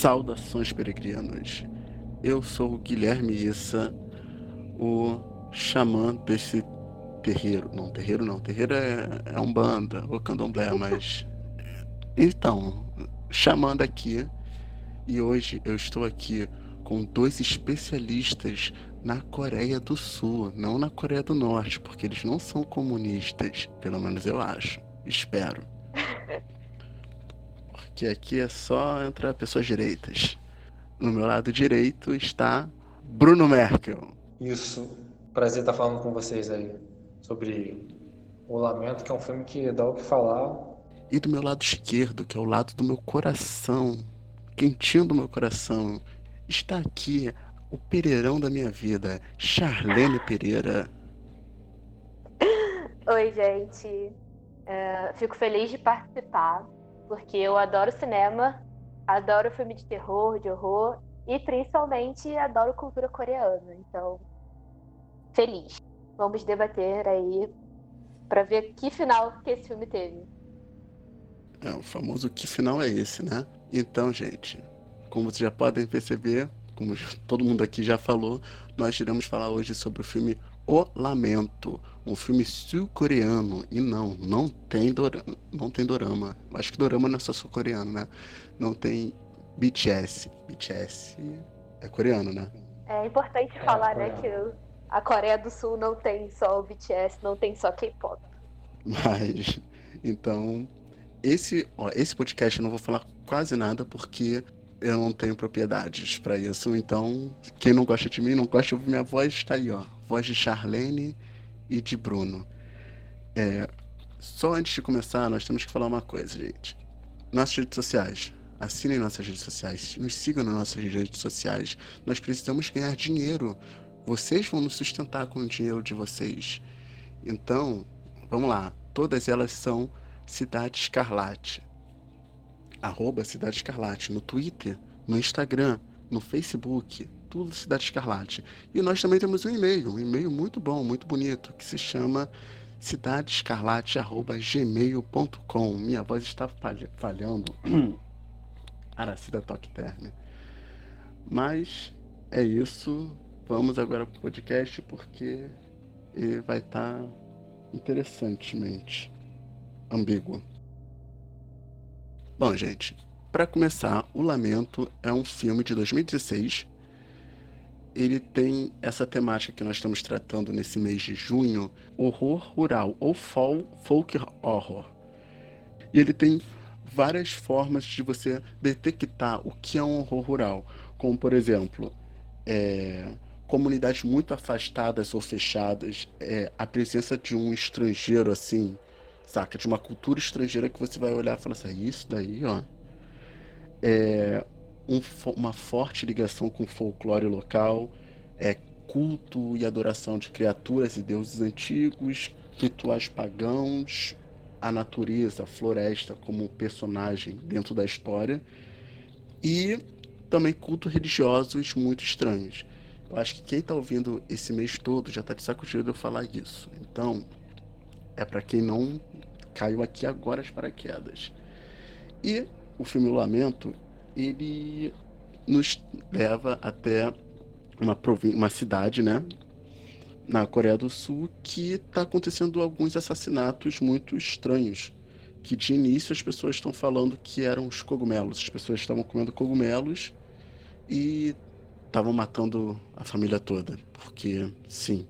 Saudações peregrinos. Eu sou o Guilherme Issa, o xamã desse terreiro. Não, terreiro não. Terreiro é, é um banda, ou candomblé, mas. Então, chamando aqui. E hoje eu estou aqui com dois especialistas na Coreia do Sul, não na Coreia do Norte, porque eles não são comunistas, pelo menos eu acho. Espero. Porque aqui é só entrar pessoas direitas. No meu lado direito está Bruno Merkel. Isso. Prazer estar falando com vocês aí sobre O Lamento, que é um filme que dá o que falar. E do meu lado esquerdo, que é o lado do meu coração, quentinho do meu coração, está aqui o Pereirão da minha vida, Charlene Pereira. Oi, gente. Uh, fico feliz de participar, porque eu adoro cinema, adoro filme de terror, de horror e principalmente adoro cultura coreana. Então, feliz. Vamos debater aí para ver que final que esse filme teve. É, o famoso que final é esse, né? Então, gente, como vocês já podem perceber, como todo mundo aqui já falou, nós iremos falar hoje sobre o filme O Lamento, um filme sul-coreano. E não, não tem dorama, não tem dorama. Acho que dorama não é só sul-coreano, né? Não tem BTS. BTS é coreano, né? É importante é, falar, né, que a Coreia do Sul não tem só o BTS, não tem só K-pop. Mas, então, esse, ó, esse podcast eu não vou falar quase nada porque eu não tenho propriedades para isso. Então, quem não gosta de mim, não gosta de ouvir minha voz, está aí, ó. Voz de Charlene e de Bruno. É, só antes de começar, nós temos que falar uma coisa, gente. Nossas redes sociais. Assinem nossas redes sociais. Nos sigam nas nossas redes sociais. Nós precisamos ganhar dinheiro. Vocês vão nos sustentar com o dinheiro de vocês. Então, vamos lá. Todas elas são Cidade Escarlate arroba Cidade Escarlate, no Twitter, no Instagram, no Facebook, tudo Cidade Escarlate. E nós também temos um e-mail, um e-mail muito bom, muito bonito, que se chama cidadescarlate.gmail.com. Minha voz está falhando. Aracida Toque Terme. Mas é isso. Vamos agora para o podcast porque ele vai estar tá interessantemente ambíguo. Bom, gente, para começar, O Lamento é um filme de 2016. Ele tem essa temática que nós estamos tratando nesse mês de junho, horror rural ou folk horror. E ele tem várias formas de você detectar o que é um horror rural, como por exemplo, é, comunidades muito afastadas ou fechadas, é, a presença de um estrangeiro assim saca? De uma cultura estrangeira que você vai olhar e falar assim, isso daí, ó, é um, uma forte ligação com o folclore local, é culto e adoração de criaturas e deuses antigos, rituais pagãos, a natureza, a floresta como personagem dentro da história e também cultos religiosos muito estranhos. Eu acho que quem está ouvindo esse mês todo já está de saco cheio de eu falar isso. Então, é para quem não caiu aqui agora as paraquedas. E o filme Lamento, ele nos leva até uma, uma cidade, né, na Coreia do Sul, que está acontecendo alguns assassinatos muito estranhos. Que de início as pessoas estão falando que eram os cogumelos. As pessoas estavam comendo cogumelos e estavam matando a família toda. Porque, sim,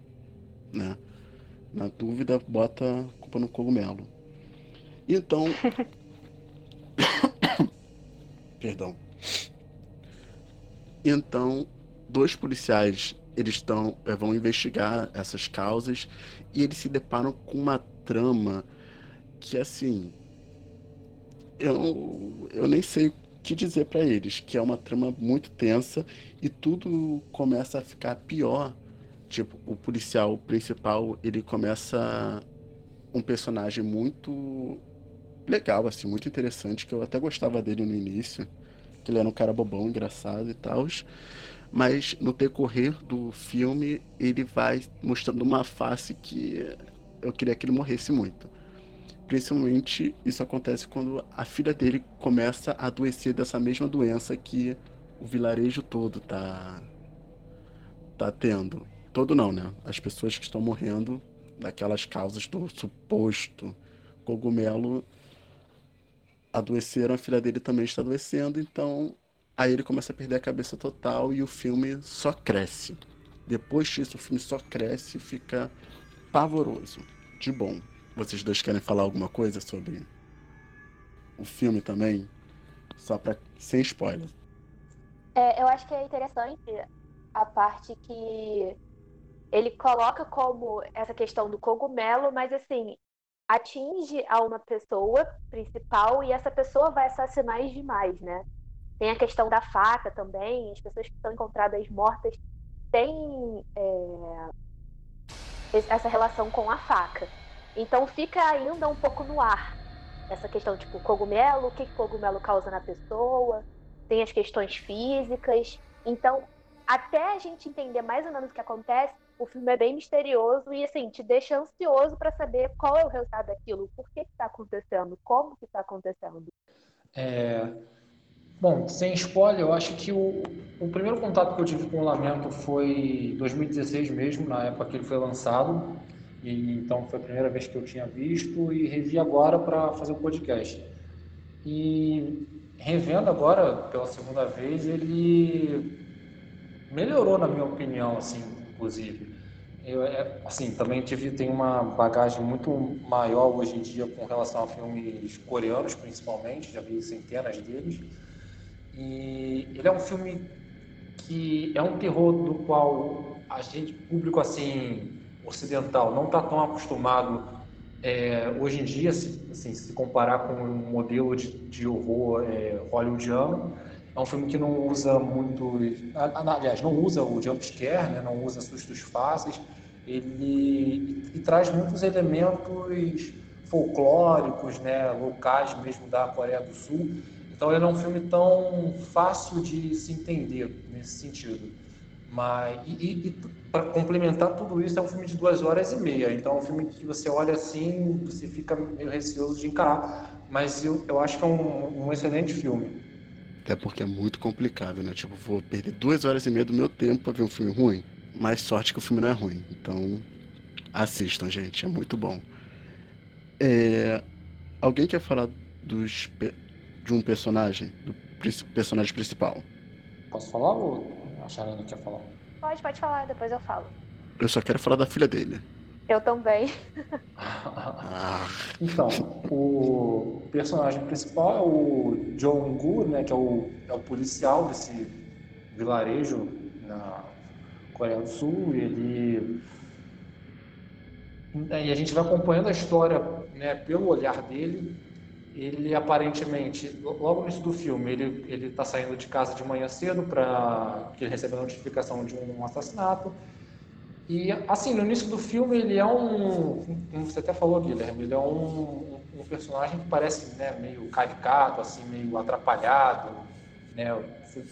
né? Na dúvida, bota a culpa no cogumelo. Então. Perdão. Então, dois policiais eles estão eh, vão investigar essas causas e eles se deparam com uma trama que assim eu, eu nem sei o que dizer para eles, que é uma trama muito tensa e tudo começa a ficar pior. Tipo, o policial principal, ele começa um personagem muito legal, assim, muito interessante, que eu até gostava dele no início, que ele era um cara bobão, engraçado e tal. Mas no decorrer do filme, ele vai mostrando uma face que eu queria que ele morresse muito. Principalmente isso acontece quando a filha dele começa a adoecer dessa mesma doença que o vilarejo todo tá tá tendo. Todo não, né? As pessoas que estão morrendo daquelas causas do suposto cogumelo adoeceram, a filha dele também está adoecendo, então aí ele começa a perder a cabeça total e o filme só cresce. Depois disso, o filme só cresce e fica pavoroso, de bom. Vocês dois querem falar alguma coisa sobre o filme também? Só para sem spoiler. É, eu acho que é interessante a parte que ele coloca como essa questão do cogumelo, mas assim, atinge a uma pessoa principal e essa pessoa vai assassinar as demais, né? Tem a questão da faca também, as pessoas que são encontradas mortas têm é, essa relação com a faca. Então fica ainda um pouco no ar essa questão, tipo, cogumelo, o que cogumelo causa na pessoa, tem as questões físicas. Então, até a gente entender mais ou menos o que acontece, o filme é bem misterioso e, assim, te deixa ansioso para saber qual é o resultado daquilo, por que está acontecendo, como que está acontecendo. É... Bom, sem spoiler, eu acho que o, o primeiro contato que eu tive com o Lamento foi em 2016 mesmo, na época que ele foi lançado. E, então foi a primeira vez que eu tinha visto e revi agora para fazer o podcast. E revendo agora pela segunda vez, ele melhorou na minha opinião, assim, inclusive. Eu, é, assim, também tive tem uma bagagem muito maior hoje em dia com relação a filmes coreanos, principalmente, já vi centenas deles. E ele é um filme que é um terror do qual a gente, público assim, ocidental não está tão acostumado é, hoje em dia, se, assim, se comparar com um modelo de, de horror é, hollywoodiano, é um filme que não usa muito, aliás, não usa o jump scare, né, não usa sustos fáceis, ele e, e traz muitos elementos folclóricos, né, locais mesmo da Coreia do Sul. Então ele é um filme tão fácil de se entender nesse sentido. Mas, e, e para complementar tudo isso, é um filme de duas horas e meia. Então, é um filme que você olha assim, você fica meio receoso de encarar. Mas eu, eu acho que é um, um excelente filme. Até porque é muito complicado, né? Tipo, vou perder duas horas e meia do meu tempo para ver um filme ruim. Mais sorte que o filme não é ruim. Então, assistam, gente. É muito bom. É... Alguém quer falar dos, de um personagem? Do personagem principal? Posso falar ou Charana quer falar? Pode, pode falar, depois eu falo. Eu só quero falar da filha dele. Eu também. então, o personagem principal é o Jong-gu, né, que é o, é o policial desse vilarejo na Coreia do Sul. Ele e a gente vai acompanhando a história né, pelo olhar dele ele aparentemente, logo no início do filme, ele ele está saindo de casa de manhã cedo para que ele recebe a notificação de um assassinato. E assim, no início do filme ele é um, como você até falou, Guilherme, ele é um, um personagem que parece né, meio caricato, assim, meio atrapalhado, né? Você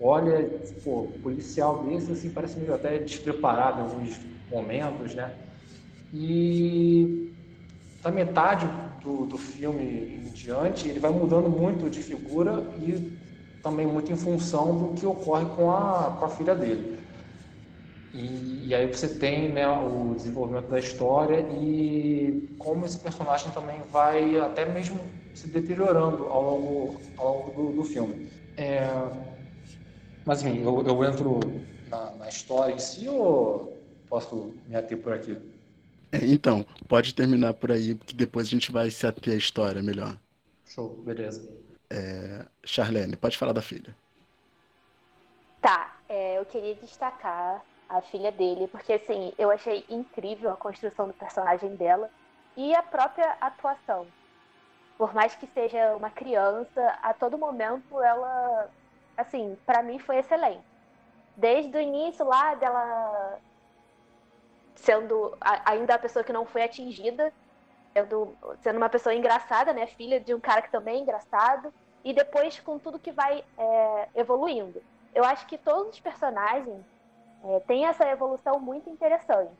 olha, pô, policial desse assim parece meio até despreparado em alguns momentos, né? E da metade do, do filme em diante, ele vai mudando muito de figura e também muito em função do que ocorre com a, com a filha dele. E, e, aí você tem né, o desenvolvimento da história e como esse personagem também vai até mesmo se deteriorando ao longo, ao longo do, do filme. É, mas enfim, eu, eu entro na, na, história em si ou posso me ater por aqui? É, então, pode terminar por aí, que depois a gente vai se ater à história melhor. Show, beleza. É, Charlene, pode falar da filha. Tá, é, eu queria destacar a filha dele, porque assim, eu achei incrível a construção do personagem dela e a própria atuação. Por mais que seja uma criança, a todo momento ela, assim, para mim foi excelente. Desde o início lá dela sendo ainda a pessoa que não foi atingida, sendo, sendo uma pessoa engraçada, né? Filha de um cara que também é engraçado, e depois com tudo que vai é, evoluindo. Eu acho que todos os personagens é, têm essa evolução muito interessante.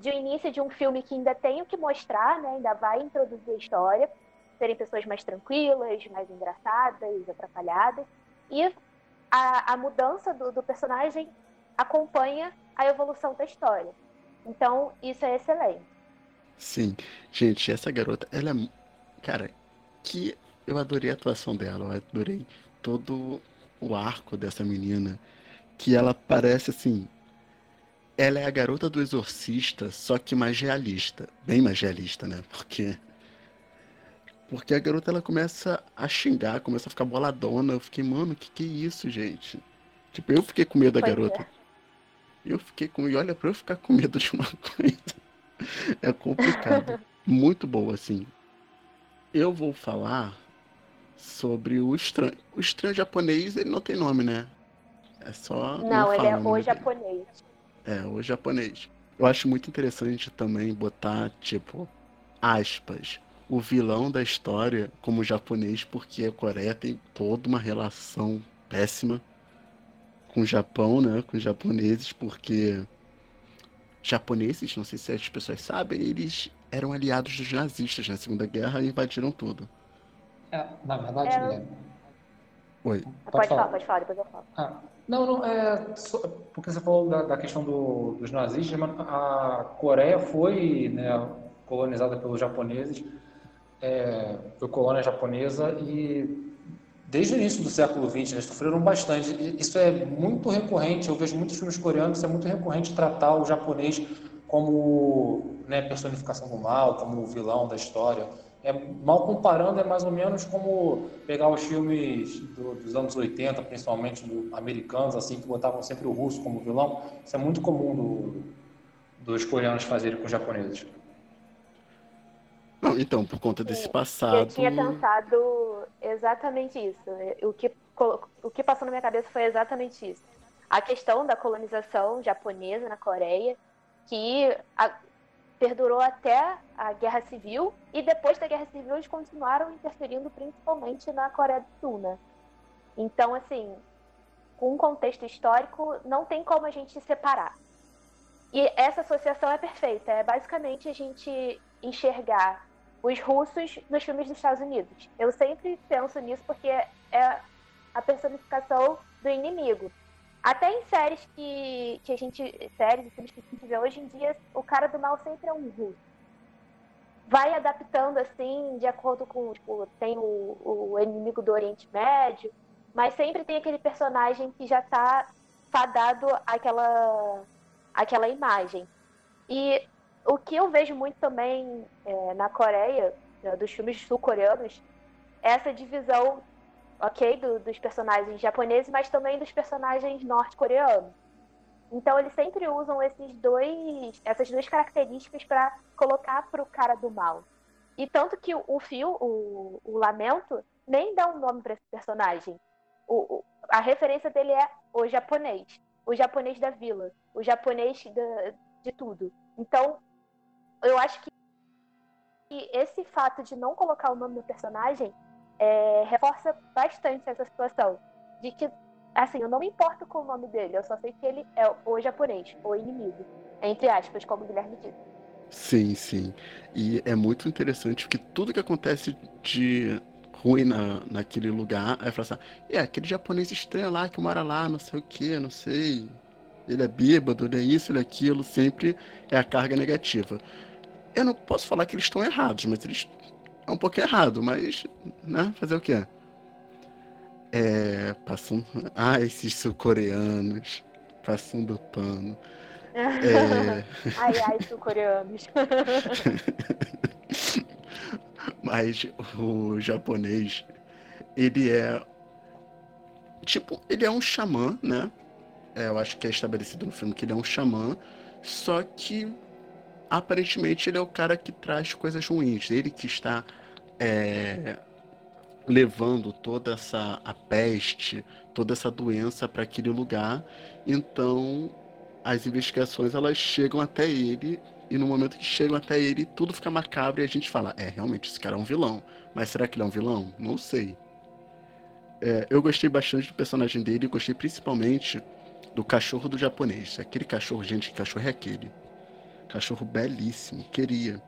de um início de um filme que ainda tem o que mostrar, né? Ainda vai introduzir a história, serem pessoas mais tranquilas, mais engraçadas, atrapalhadas. E a, a mudança do, do personagem acompanha a evolução da história. Então, isso é excelente. Sim. Gente, essa garota, ela é. Cara, que eu adorei a atuação dela, eu adorei todo o arco dessa menina. Que ela parece assim. Ela é a garota do exorcista, só que mais realista. Bem mais realista, né? Porque. Porque a garota ela começa a xingar, começa a ficar boladona. Eu fiquei, mano, que que é isso, gente? Tipo, eu fiquei com medo da Pois garota. é. Eu fiquei com. E olha, pra eu ficar com medo de uma coisa. É complicado. Muito boa, assim. Eu vou falar sobre o estranho. O estranho japonês, ele não tem nome, né? É só. Não, ele é o japonês. É, o japonês. Eu acho muito interessante também botar, tipo, aspas, o vilão da história como japonês, porque a Coreia tem toda uma relação péssima com o Japão, né? Com os japoneses, porque japoneses, não sei se as pessoas sabem, eles eram aliados dos nazistas na Segunda Guerra e invadiram tudo. É, na verdade, É. Guilherme, Oi. Pode, falar. pode falar, depois eu falo. Ah, não, não, é só- porque você falou da, da questão do- dos nazistas, mas a Coreia foi né, colonizada pelos japoneses, é, foi colônia japonesa e desde o início do século XX eles sofreram bastante. E Isso é muito recorrente, eu vejo muitos filmes coreanos, isso é muito recorrente tratar o japonês como né, personificação do mal, como o vilão da história. É, mal comparando, é mais ou menos como pegar os filmes do- dos anos 80, principalmente do- americanos, assim, que botavam sempre o russo como vilão. Isso é muito comum do- dos coreanos fazerem com os japoneses. Não, então, por conta desse Eu passado. tinha pensado exatamente isso. O que, o que passou na minha cabeça foi exatamente isso. A questão da colonização japonesa na Coreia, que a- perdurou até a Guerra Civil, e depois da Guerra Civil eles continuaram interferindo principalmente na Coreia do Sul, né? Então, assim, com um contexto histórico, não tem como a gente separar. E essa associação é perfeita. É basicamente a gente enxergar os russos nos filmes dos Estados Unidos. Eu sempre penso nisso porque é a personificação do inimigo. Até em séries que, que a gente. séries e filmes que a gente vê hoje em dia, o cara do mal sempre é um russo. Vai adaptando assim, de acordo com. Tipo, tem o, o inimigo do Oriente Médio, mas sempre tem aquele personagem que já tá fadado àquela, àquela imagem. E o que eu vejo muito também é, na Coreia, né, dos filmes sul-coreanos, é essa divisão, ok, do- dos personagens japoneses, mas também dos personagens norte-coreanos. Então eles sempre usam esses dois, essas duas características para colocar pro cara do mal. E tanto que o, fio, o, o Lamento, nem dá um nome para esse personagem. O- o- a referência dele é o japonês, o japonês da vila, o japonês da- de tudo. Então, eu acho que esse fato de não colocar o nome do personagem é, reforça bastante essa situação. De que, assim, eu não me importo com o nome dele, eu só sei que ele é o japonês, o inimigo. Entre aspas, como o Guilherme disse. Sim, sim. E é muito interessante porque tudo que acontece de ruim na, naquele lugar, aí fala assim, é aquele japonês estranho lá que mora lá, não sei o que, não sei. Ele é bêbado, ele é isso, ele é aquilo, sempre é a carga negativa. Eu não posso falar que eles estão errados, mas eles é um pouco errado, mas, né, fazer o quê? É, passam, ah, esses sul-coreanos, passando pano. É, ai, ai, sul-coreanos. Mas o japonês, ele é. Tipo, ele é um xamã, né? É, eu acho que é estabelecido no filme que ele é um xamã, só que aparentemente ele é o cara que traz coisas ruins. Ele que está é, levando toda essa a peste, toda essa doença para aquele lugar. Então, as investigações elas chegam até ele e no momento que chegam até ele, tudo fica macabro e a gente fala: é, realmente, esse cara é um vilão. Mas será que ele é um vilão? Não sei. É, eu gostei bastante do personagem dele gostei principalmente do cachorro do japonês. Aquele cachorro, gente, que cachorro é aquele? Cachorro belíssimo, queria.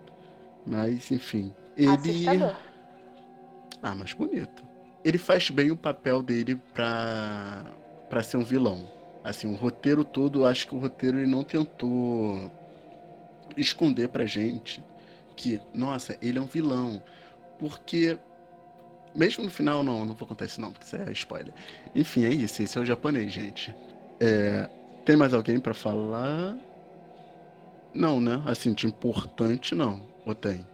Mas, enfim. Ele. Assustador. Ah, mas bonito. Ele faz bem o papel dele pra, pra ser um vilão. Assim, o roteiro todo, acho que o roteiro ele não tentou esconder pra gente que, nossa, ele é um vilão. Porque, mesmo no final, não, não vou contar isso não, porque isso é spoiler. Enfim, é isso, esse é o japonês, gente. É, tem mais alguém pra falar? Não, né? Assim, de importante, não. Ou tem?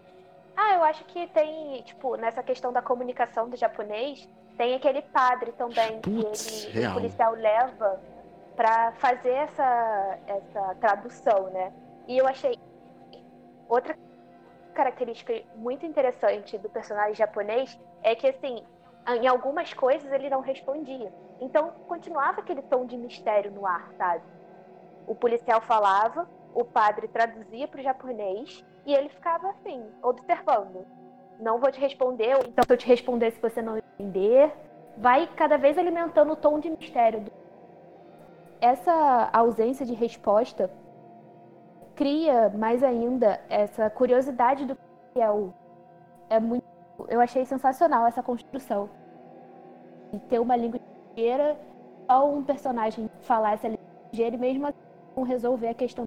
Ah, eu acho que tem, tipo, nessa questão da comunicação do japonês, tem aquele padre também Putz, que ele, real. o policial leva pra fazer essa, essa tradução, né? E eu achei outra característica muito interessante do personagem japonês é que assim, em algumas coisas ele não respondia. Então continuava aquele tom de mistério no ar, sabe? O policial falava, o padre traduzia para o japonês e ele ficava assim, observando. Não vou te responder, ou então se eu te responder se você não entender, vai cada vez alimentando o tom de mistério. do- Essa ausência de resposta cria mais ainda essa curiosidade do que é o é muito eu achei sensacional essa construção e ter uma língua estrangeira só um personagem falar essa língua estrangeira e mesmo assim resolver a questão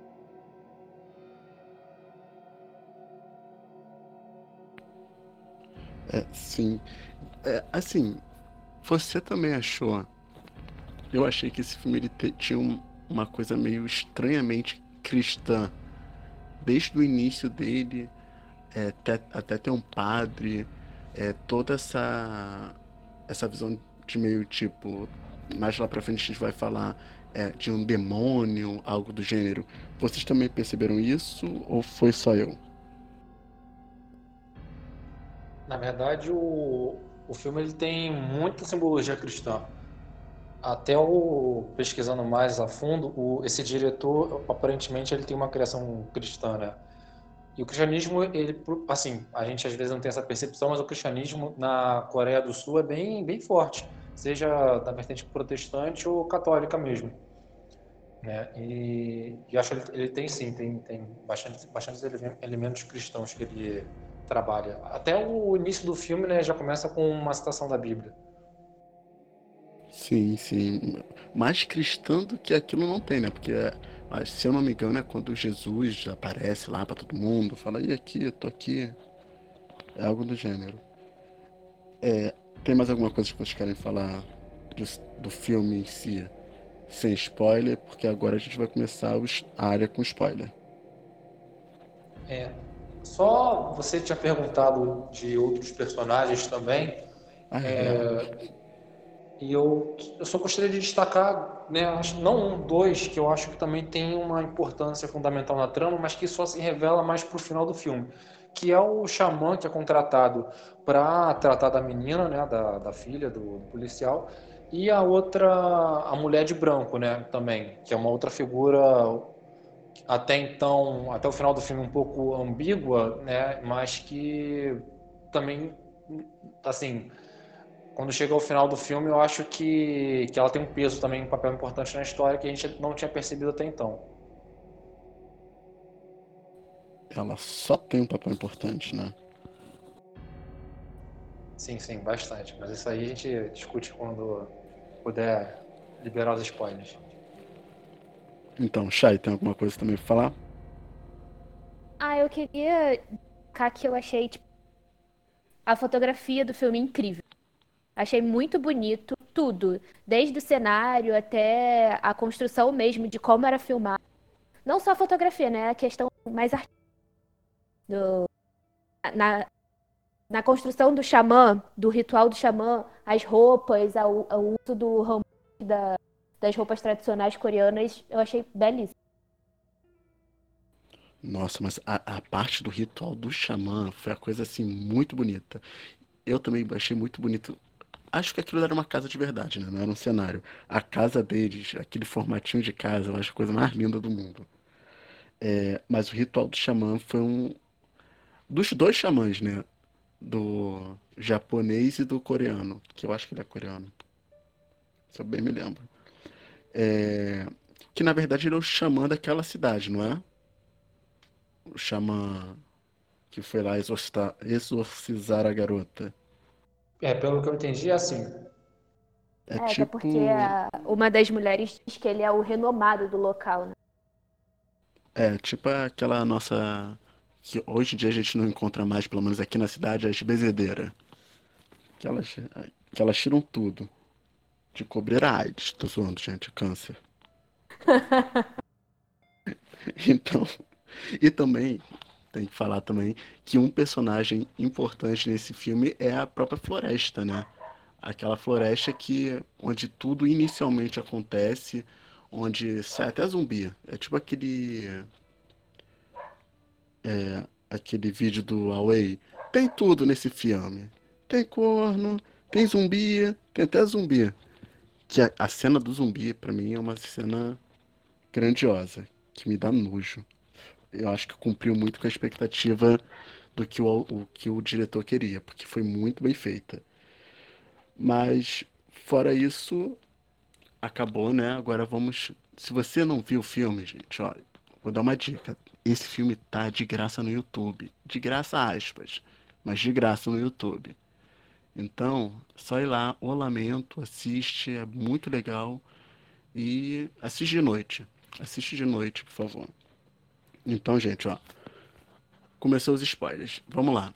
É, sim. É, assim, você também achou. Eu achei que esse filme ele te- tinha um- uma coisa meio estranhamente cristã. Desde o início dele, é, até, até ter um padre, é, toda essa, essa visão de meio tipo. Mais lá pra frente a gente vai falar é, de um demônio, algo do gênero. Vocês também perceberam isso ou foi só eu? Na verdade, o, o filme ele tem muita simbologia cristã. Até o pesquisando mais a fundo, o, esse diretor aparentemente ele tem uma criação cristã, né? E o cristianismo, ele, assim, a gente às vezes não tem essa percepção, mas o cristianismo na Coreia do Sul é bem, bem forte, seja da vertente protestante ou católica mesmo. Né? E, e acho que ele, ele tem sim, tem, tem bastante, bastante ele- elementos cristãos que ele trabalha. Até o início do filme né, já começa com uma citação da Bíblia. Sim, sim. Mais cristão do que aquilo não tem, né? Porque, se eu não me engano, é quando Jesus aparece lá pra todo mundo, fala, e aqui, eu tô aqui. É algo do gênero. É, tem mais alguma coisa que vocês querem falar do, do filme em si? Sem spoiler, porque agora a gente vai começar a área com spoiler. É, só você tinha perguntado de outros personagens também, Ah, é. e eu, eu só gostaria de destacar, né, não um, dois, que eu acho que também tem uma importância fundamental na trama, mas que só se revela mais pro final do filme, que é o xamã que é contratado para tratar da menina, né, da, da filha do, do policial, e a outra, a mulher de branco, né, também, que é uma outra figura até então, até o final do filme um pouco ambígua, né, mas que também, assim, quando chega ao final do filme, eu acho que, que ela tem um peso também, um papel importante na história que a gente não tinha percebido até então. Ela só tem um papel importante, né? Sim, sim, bastante. Mas isso aí a gente discute quando puder liberar os spoilers. Então, Chay, tem alguma coisa também pra falar? Ah, eu queria destacar que eu achei tipo, a fotografia do filme incrível. Achei muito bonito tudo, desde o cenário até a construção mesmo de como era filmado. Não só a fotografia, né? A questão mais artística. Do, na, na construção do xamã, do ritual do xamã, as roupas, ao uso do hanbok, da, das roupas tradicionais coreanas, eu achei belíssimo. Nossa, mas a, a parte do ritual do xamã foi a coisa assim muito bonita. Eu também achei muito bonito. Acho que aquilo era uma casa de verdade, né? Não era um cenário. A casa deles, aquele formatinho de casa, eu acho a coisa mais linda do mundo. É, mas o ritual do xamã foi um dos dois xamãs, né? Do japonês e do coreano, que eu acho que ele é coreano. Se eu bem me lembro. É, que na verdade ele é o xamã daquela cidade, não é? xamã que foi lá exorcizar, exorcizar a garota. É, pelo que eu entendi, é assim. É, é tipo... porque a, uma das mulheres diz que ele é o renomado do local, né? É, tipo aquela nossa. que hoje em dia a gente não encontra mais, pelo menos aqui na cidade, as bezedeiras. Que elas, que elas tiram tudo. De cobrir a AIDS. Tô zoando, gente, câncer. então. E também, tem que falar também, que um personagem importante nesse filme é a própria floresta, né? Aquela floresta que onde tudo inicialmente acontece, onde sai até zumbi. É tipo aquele é, aquele vídeo do Huawei. Tem tudo nesse filme. Tem corno, tem zumbi, tem até zumbi. Que a, a cena do zumbi, para mim, é uma cena grandiosa, que me dá nojo. Eu acho que cumpriu muito com a expectativa do que o, o que o diretor queria, porque foi muito bem feita. Mas, fora isso, acabou, né? Agora vamos. Se você não viu o filme, gente, olha, vou dar uma dica. Esse filme tá de graça no YouTube. De graça, aspas. Mas de graça no YouTube. Então, só ir lá, O Lamento, assiste, é muito legal. E assiste de noite. Assiste de noite, por favor. Então, gente, ó. Começou os spoilers. Vamos lá.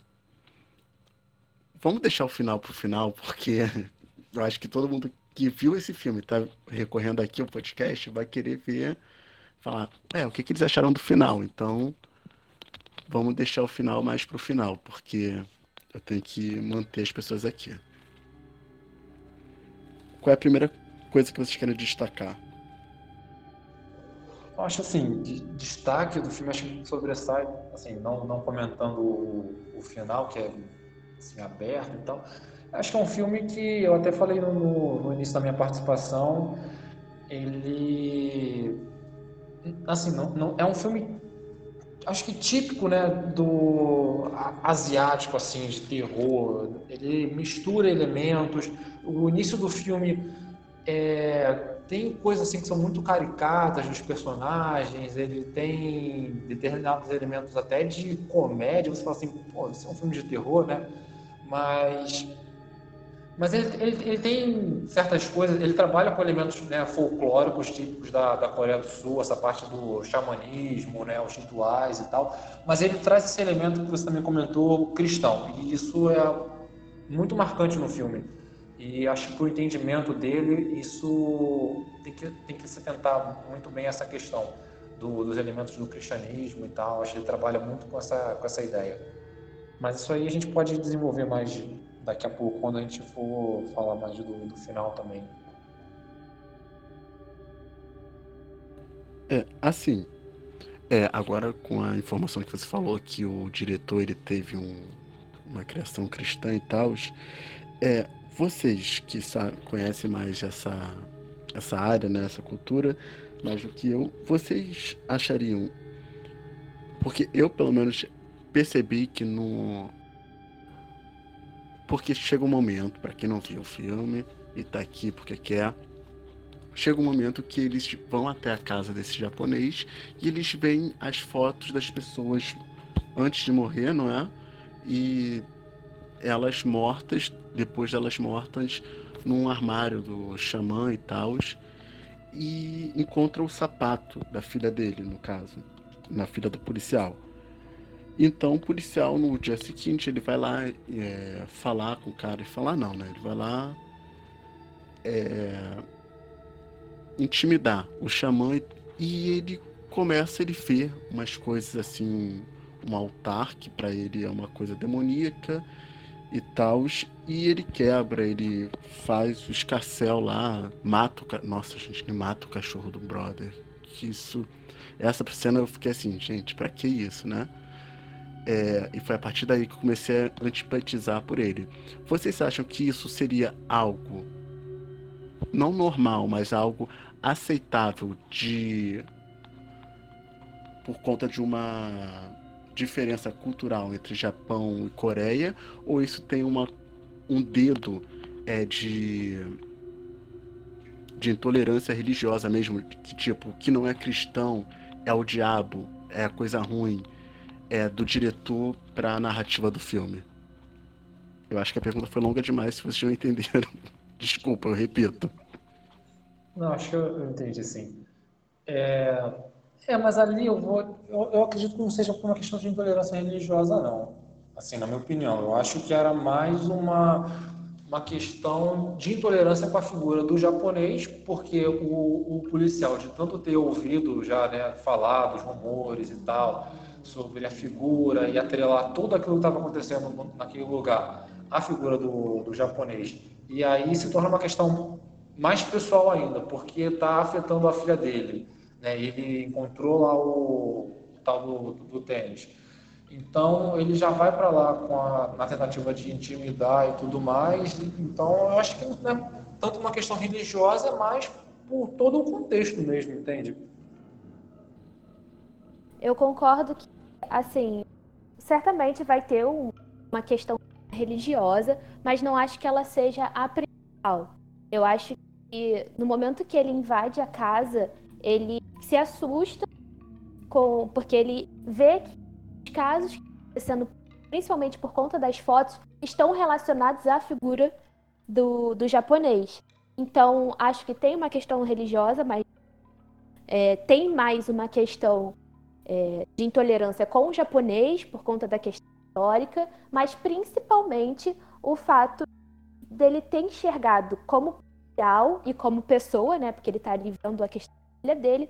Vamos deixar o final pro final, porque eu acho que todo mundo que viu esse filme tá recorrendo aqui ao podcast vai querer ver, falar, é, o que, que eles acharam do final. Então, vamos deixar o final mais pro final, porque eu tenho que manter as pessoas aqui. Qual é a primeira coisa que vocês querem destacar? Eu acho assim, de destaque do filme, acho que sobressai, assim, não, não comentando o, o final, que é assim, aberto e tal. Acho que é um filme que eu até falei no, no início da minha participação. Ele. Assim, não, não, é um filme acho que típico né, do asiático assim de terror. Ele mistura elementos. O início do filme é, tem coisas assim que são muito caricatas dos personagens. Ele tem determinados elementos até de comédia. Você fala assim pô isso é um filme de terror né? Mas mas ele, ele, ele, tem certas coisas, ele trabalha com elementos né, folclóricos típicos da, da Coreia do Sul, essa parte do xamanismo, né, os rituais e tal, mas ele traz esse elemento que você também comentou, cristão, e isso é muito marcante no filme. E acho que para o entendimento dele, isso tem que, tem que se tentar muito bem essa questão do, dos elementos do cristianismo e tal. Acho que ele trabalha muito com essa, com essa ideia. Mas isso aí a gente pode desenvolver mais daqui a pouco, quando a gente for falar mais do, do final também. É, assim, é, agora com a informação que você falou que o diretor ele teve um, uma criação cristã e tal, é, vocês que sabe, conhecem mais essa, essa área, né, essa cultura, mais do que eu, vocês achariam, porque eu pelo menos percebi que no. Porque chega um momento, para quem não viu o filme e tá aqui porque quer, chega um momento que eles vão até a casa desse japonês e eles veem as fotos das pessoas antes de morrer, não é? E elas mortas, depois delas mortas, num armário do xamã e tal, e encontra o sapato da filha dele, no caso, na filha do policial. Então o policial no dia seguinte ele vai lá é, falar com o cara e falar não, né? Ele vai lá é, intimidar o xamã e ele começa ele ver umas coisas assim, um altar que para ele é uma coisa demoníaca e tal, e ele quebra, ele faz o escarcel lá, mata o nossa gente, ele mata o cachorro do brother. Que isso, essa cena eu fiquei assim, gente, para que isso, né? É, e foi a partir daí que comecei a antipatizar por ele. Vocês acham que isso seria algo não normal, mas algo aceitável de por conta de uma diferença cultural entre Japão e Coreia, ou isso tem uma, um dedo é, de de intolerância religiosa mesmo, que tipo, que não é cristão é o diabo, é a coisa ruim é, do diretor para a narrativa do filme? Eu acho que a pergunta foi longa demais, se vocês não entenderam. Desculpa, eu repito. Não, acho que eu, entendi sim. É, é, mas ali eu vou. Eu, eu, acredito que não seja por uma questão de intolerância religiosa, não. Assim, na minha opinião. Eu acho que era mais uma, uma questão de intolerância com a figura do japonês, porque o, o policial, de tanto ter ouvido já né, falar dos rumores e tal, sobre a figura e atrelar tudo aquilo que estava acontecendo naquele lugar, a figura do, do japonês. E aí se torna uma questão mais pessoal ainda, porque está afetando a filha dele. Né? Ele encontrou lá o, o tal do, do, tênis. Então ele já vai para lá com a, na tentativa de intimidar e tudo mais. Então eu acho que não é tanto uma questão religiosa, mas por todo o contexto mesmo, entende? Eu concordo que, assim, certamente vai ter um, uma questão religiosa, mas não acho que ela seja a principal. Eu acho que no momento que ele invade a casa, ele se assusta com porque ele vê que os casos sendo principalmente por conta das fotos estão relacionados à figura do, do japonês. Então acho que tem uma questão religiosa, mas é, tem mais uma questão é, de intolerância com o japonês por conta da questão histórica, mas principalmente o fato dele ter enxergado como policial e como pessoa, né? Porque ele está ali vendo a questão dele.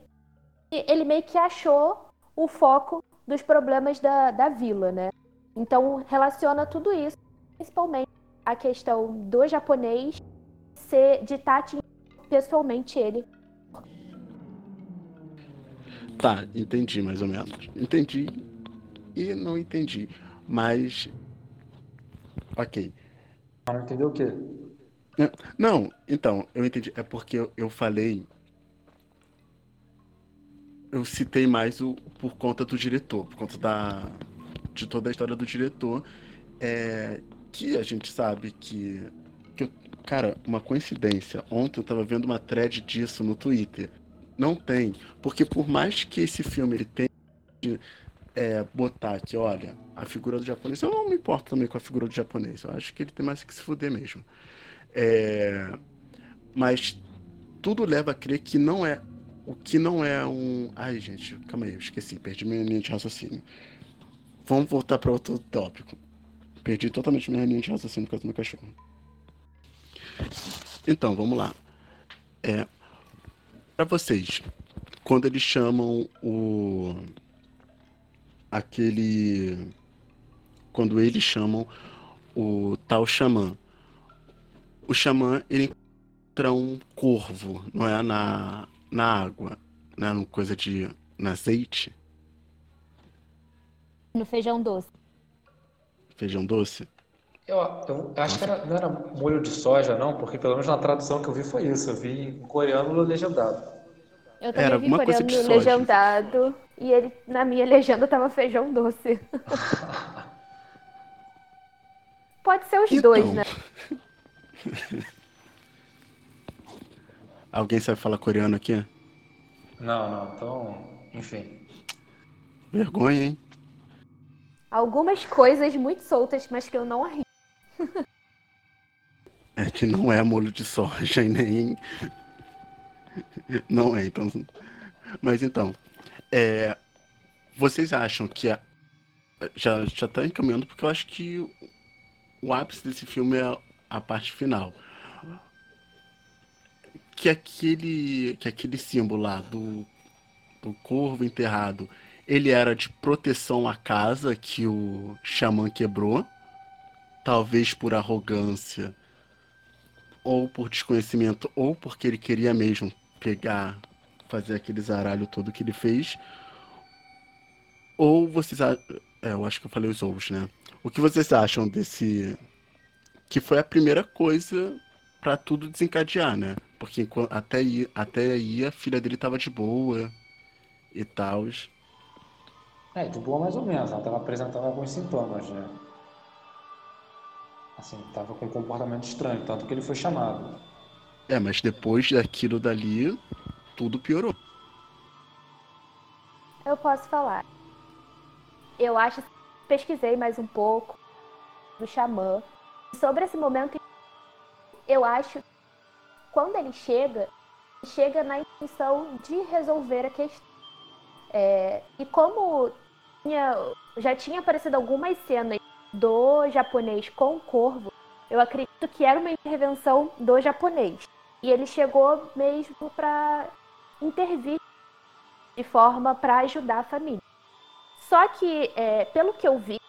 E ele meio que achou o foco dos problemas da, da vila, né? Então relaciona tudo isso, principalmente a questão do japonês ser de estar tá pessoalmente ele. Tá, entendi mais ou menos. Entendi e não entendi. Mas. Ok. Entendeu o quê? Não, então, eu entendi. É porque eu, eu falei. Eu citei mais o por conta do diretor, por conta da, de toda a história do diretor. É, que a gente sabe que. que eu, cara, uma coincidência. Ontem eu tava vendo uma thread disso no Twitter. Não tem. Porque por mais que esse filme ele tenha é, botar que, olha, a figura do japonês, eu não me importo também com a figura do japonês, eu acho que ele tem mais que se fuder mesmo. É, mas tudo leva a crer que não é, o que não é um... Ai, gente, calma aí, eu esqueci, perdi minha linha de raciocínio. Vamos voltar para outro tópico. Perdi totalmente minha linha de raciocínio por causa do meu cachorro. Então, vamos lá. É, para vocês, quando eles chamam o aquele. Quando eles chamam o tal xamã. O xamã, ele encontra um corvo, não é? Na, na água, né? No coisa de. no azeite. No feijão doce. Feijão doce? Eu, eu acho que era, não era molho de soja, não, porque pelo menos na tradução que eu vi foi isso. Eu vi em coreano legendado. Eu também era vi coisa de legendado e ele na minha legenda tava feijão doce. Pode ser os então... dois, né? Alguém sabe falar coreano aqui? Não, não. Então, enfim. Vergonha, hein? Algumas coisas muito soltas, mas que eu não arrisco. É que não é molho de soja e nem Não é, então. Mas então, é, vocês acham que a, já já está encaminhando porque eu acho que o ápice desse filme é a parte final. Que aquele que aquele símbolo lá do, do corvo enterrado, ele era de proteção à casa que o xamã quebrou, talvez por arrogância ou por desconhecimento ou porque ele queria mesmo pegar, fazer aquele zaralho todo que ele fez. Ou vocês. É, eu acho que eu falei os ovos, né? O que vocês acham desse. Que foi a primeira coisa para tudo desencadear, né? Porque até aí, até aí a filha dele tava de boa e tal. É, de boa mais ou menos. Ela tava apresentando alguns sintomas, né? Assim, tava com um comportamento estranho, tanto que ele foi chamado. É, mas depois daquilo dali, tudo piorou. Eu posso falar. eu acho pesquisei mais um pouco do xamã. Sobre esse momento, eu acho quando ele chega, chega na intenção de resolver a questão. É, e como tinha, já tinha aparecido algumas cenas do japonês com o corvo, eu acredito que era uma intervenção do japonês. E ele chegou mesmo para intervir de forma para ajudar a família. Só que, é, pelo que eu vi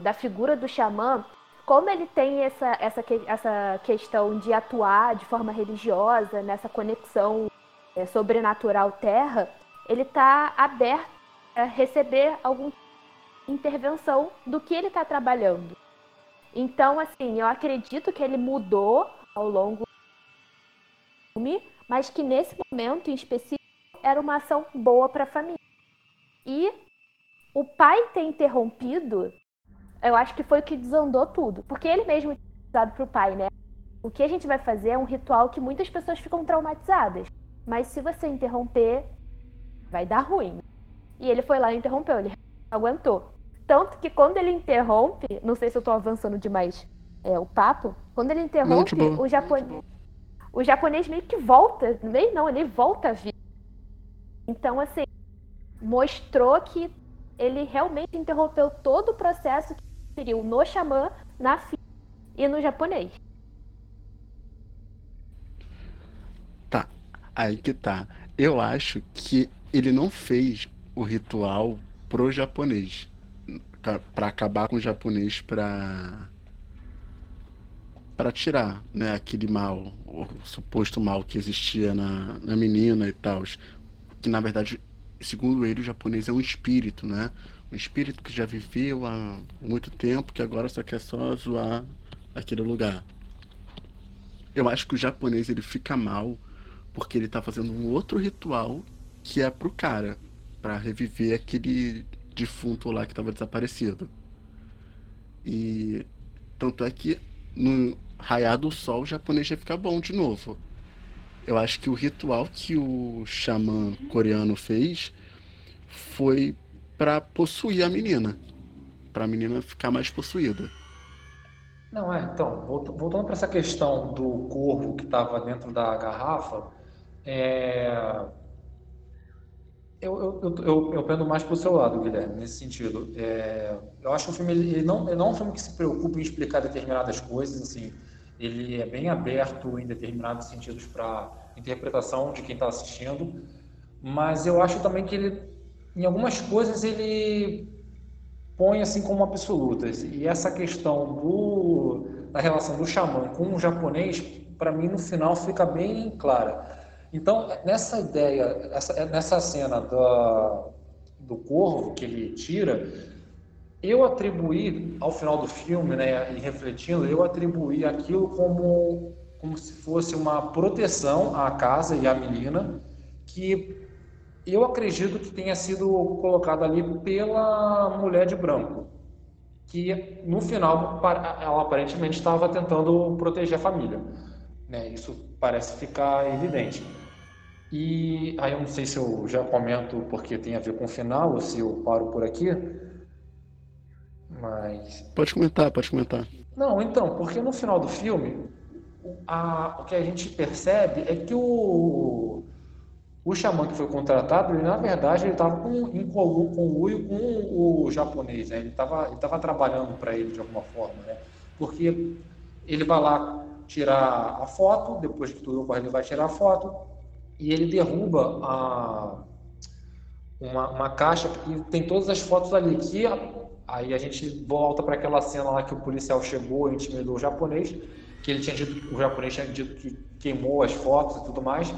da figura do xamã, como ele tem essa, essa, essa questão de atuar de forma religiosa, nessa conexão é, sobrenatural terra, ele está aberto a receber alguma intervenção do que ele está trabalhando. Então, assim, eu acredito que ele mudou ao longo do filme, mas que nesse momento em específico era uma ação boa para a família. E o pai ter interrompido, eu acho que foi o que desandou tudo. Porque ele mesmo dado para o pai, né? O que a gente vai fazer é um ritual que muitas pessoas ficam traumatizadas. Mas se você interromper, vai dar ruim. E ele foi lá e interrompeu, ele aguentou. Tanto que quando ele interrompe, não sei se eu estou avançando demais é, o papo, quando ele interrompe, o japonês, o japonês meio que volta, meio não, ele volta a vir. Então, assim, mostrou que ele realmente interrompeu todo o processo que inseriu no xamã, na filha e no japonês. Tá, aí que tá. Eu acho que ele não fez o ritual pro japonês para acabar com o japonês para para tirar né, aquele mal, o suposto mal que existia na, na menina e tal. Que na verdade segundo ele, o japonês é um espírito, né? Um espírito que já viveu há muito tempo, que agora só quer só zoar aquele lugar. Eu acho que o japonês ele fica mal porque ele tá fazendo um outro ritual que é pro cara, para reviver aquele defunto lá que estava desaparecido. E tanto é que no raiar do sol o japonês já fica bom de novo. Eu acho que o ritual que o xamã coreano fez foi para possuir a menina, para a menina ficar mais possuída. Não é, então, voltando para essa questão do corvo que estava dentro da garrafa, é... eu, eu, eu, eu pendo mais para o seu lado, Guilherme, nesse sentido. É... Eu acho que o filme ele não, ele não é um filme que se preocupa em explicar determinadas coisas, assim, ele é bem aberto em determinados sentidos para interpretação de quem está assistindo, mas eu acho também que ele, em algumas coisas, ele põe assim como absolutas. E essa questão do, da relação do xamã com o japonês, para mim, no final, fica bem clara. Então, nessa ideia, essa, nessa cena da, do corvo que ele tira, eu atribuí, ao final do filme, né, e refletindo, eu atribuí aquilo como, como se fosse uma proteção à casa e à menina, que eu acredito que tenha sido colocado ali pela mulher de branco, que no final ela aparentemente estava tentando proteger a família. Né? Isso parece ficar evidente. E aí eu não sei se eu já comento porque tem a ver com o final ou se eu paro por aqui, mas. Pode comentar, pode comentar. Não, então, porque no final do filme, a, o que a gente percebe é que o, o xamã que foi contratado, ele, na verdade, ele estava em conluio com o japonês, né? ele estava ele tava trabalhando para ele de alguma forma, né? porque ele vai lá tirar a foto, depois que tudo ocorre, ele vai tirar a foto, e ele derruba a, uma, uma caixa e tem todas as fotos ali, que Aí a gente volta para aquela cena lá que o policial chegou e intimidou o japonês, que ele tinha dito, o japonês tinha dito que queimou as fotos e tudo mais.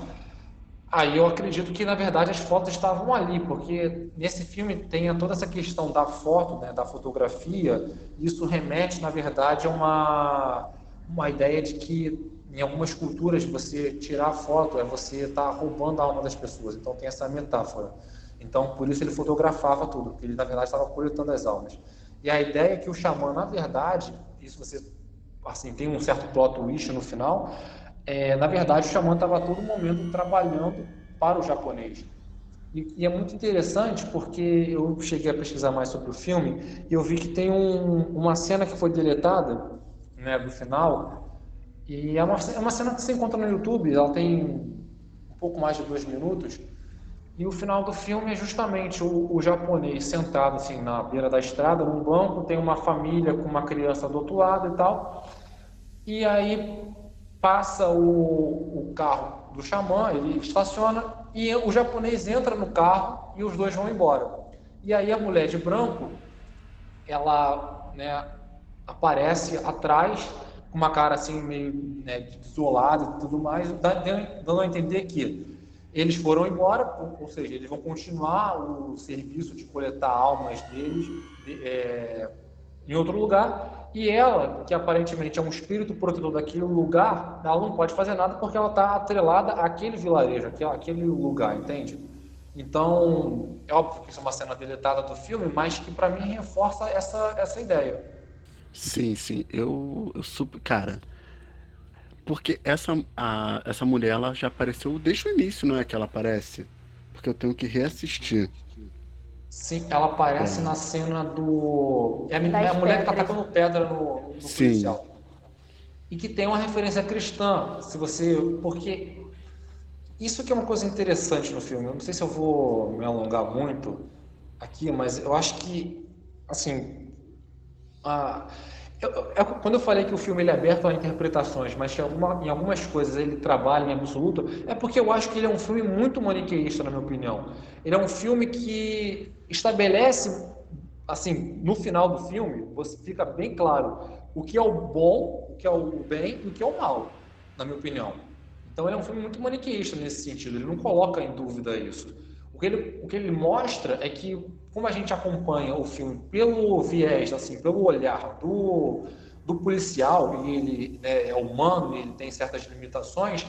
Aí eu acredito que na verdade as fotos estavam ali, porque nesse filme tem toda essa questão da foto, né, da fotografia. Isso remete na verdade a uma uma ideia de que em algumas culturas você tirar foto é você estar tá roubando a alma das pessoas. Então tem essa metáfora. Então, por isso ele fotografava tudo, porque ele, na verdade, estava coletando as almas. E a ideia é que o xamã, na verdade, isso você assim, tem um certo plot twist no final, é, na verdade, o xamã estava a todo momento trabalhando para o japonês. E, e, é muito interessante porque eu cheguei a pesquisar mais sobre o filme e eu vi que tem um, uma cena que foi deletada, né, do final, e é uma, é uma cena que você encontra no YouTube, ela tem um pouco mais de dois minutos, e o final do filme é justamente o, o, japonês sentado assim na beira da estrada, num banco, tem uma família com uma criança do outro lado e tal. E aí passa o, o carro do xamã, ele estaciona e o japonês entra no carro e os dois vão embora. E aí a mulher de branco, ela né, aparece atrás com uma cara assim meio né, desolada e tudo mais, dando a entender que eles foram embora, ou seja, eles vão continuar o serviço de coletar almas deles é, em outro lugar e ela, que aparentemente é um espírito protetor daquele lugar, ela não pode fazer nada porque ela está atrelada àquele vilarejo, àquele lugar, entende? Então, é óbvio que isso é uma cena deletada do filme, mas que para mim reforça essa, essa ideia. Sim, sim. Eu, eu super. Cara. Porque essa, a, essa mulher ela já apareceu desde o início, não é que ela aparece? Porque eu tenho que reassistir. Sim, ela aparece é. na cena do. É a, menina, é a mulher que tá atacando pedra no, no policial. E que tem uma referência cristã, se você. Porque isso que é uma coisa interessante no filme. Eu não sei se eu vou me alongar muito aqui, mas eu acho que, assim, a, eu, quando eu falei que o filme ele é aberto a interpretações, mas que alguma, em algumas coisas ele trabalha em absoluto, é porque eu acho que ele é um filme muito maniqueísta, na minha opinião. Ele é um filme que estabelece, assim, no final do filme, você fica bem claro o que é o bom, o que é o bem e o que é o mal, na minha opinião. Então ele é um filme muito maniqueísta nesse sentido, ele não coloca em dúvida isso. O que ele, o que ele mostra é que, como a gente acompanha o filme pelo viés, assim, pelo olhar do, do policial, e ele né, é humano, ele tem certas limitações,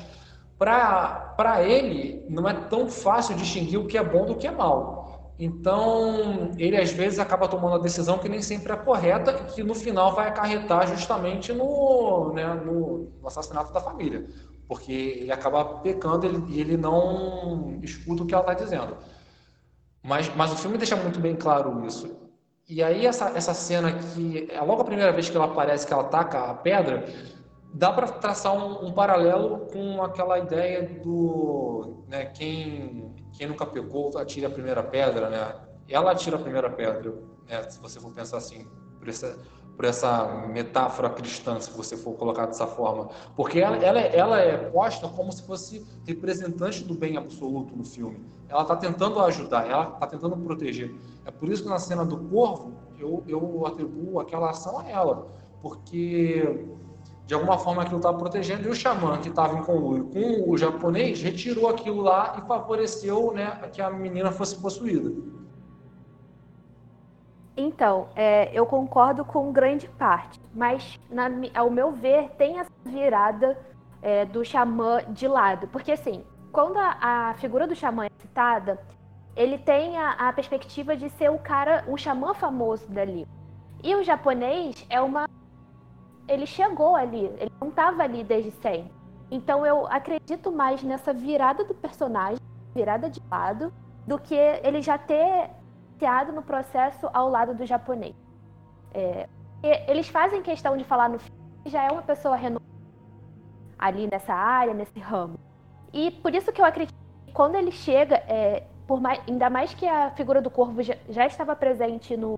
para ele não é tão fácil distinguir o que é bom do que é mal. Então, ele às vezes acaba tomando a decisão que nem sempre é correta e que no final vai acarretar justamente no, né, no, no assassinato da família porque ele acaba pecando ele, e ele não escuta o que ela está dizendo. Mas, mas o filme deixa muito bem claro isso. E aí essa, essa cena que é logo a primeira vez que ela aparece, que ela ataca a pedra, dá para traçar um, um, paralelo com aquela ideia do né, quem, quem nunca pecou atira a primeira pedra, né? Ela atira a primeira pedra, né, se você for pensar assim, por essa, por essa metáfora cristã, se você for colocar dessa forma. Porque ela, ela, ela é posta como se fosse representante do bem absoluto no filme. Ela está tentando ajudar, ela está tentando proteger. É por isso que na cena do corvo, eu, eu atribuo aquela ação a ela. Porque, de alguma forma, aquilo estava protegendo. E o xamã, que estava em conluio com o japonês, retirou aquilo lá e favoreceu né, que a menina fosse possuída. Então, é, eu concordo com grande parte, mas na, ao meu ver tem essa virada é, do xamã de lado, porque assim, quando a, a, figura do xamã é citada, ele tem a, a, perspectiva de ser o cara, o xamã famoso dali. E o japonês é uma, ele chegou ali, ele não estava ali desde sempre. Então eu acredito mais nessa virada do personagem, virada de lado, do que ele já ter iniciado no processo ao lado do japonês. É, eles fazem questão de falar no filme que já é uma pessoa renomada ali nessa área, nesse ramo. E por isso que eu acredito que quando ele chega, é, por mais, ainda mais que a figura do corvo já, já estava presente no,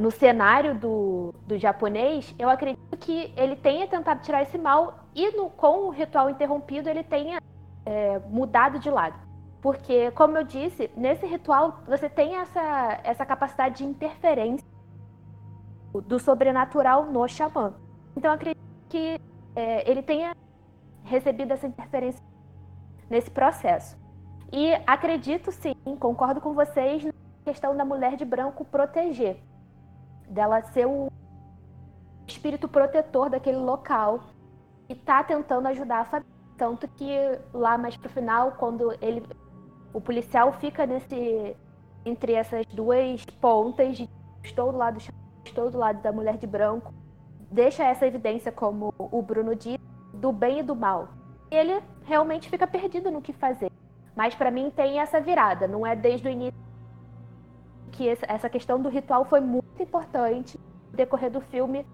no cenário do, do japonês, eu acredito que ele tenha tentado tirar esse mal e no, com o ritual interrompido ele tenha é, mudado de lado. Porque, como eu disse, nesse ritual você tem essa, essa capacidade de interferência do sobrenatural no xamã. Então, eu acredito que é, ele tenha recebido essa interferência nesse processo. E acredito sim, concordo com vocês na questão da mulher de branco proteger, dela ser o espírito protetor daquele local e tá tentando ajudar a família. Tanto que lá mais pro final, quando ele o policial fica nesse entre essas duas pontas de estou do lado estou do lado da mulher de branco, deixa essa evidência como o Bruno disse do bem e do mal. Ele realmente fica perdido no que fazer. Mas para mim tem essa virada, não é desde o início que essa questão do ritual foi muito importante no decorrer do filme,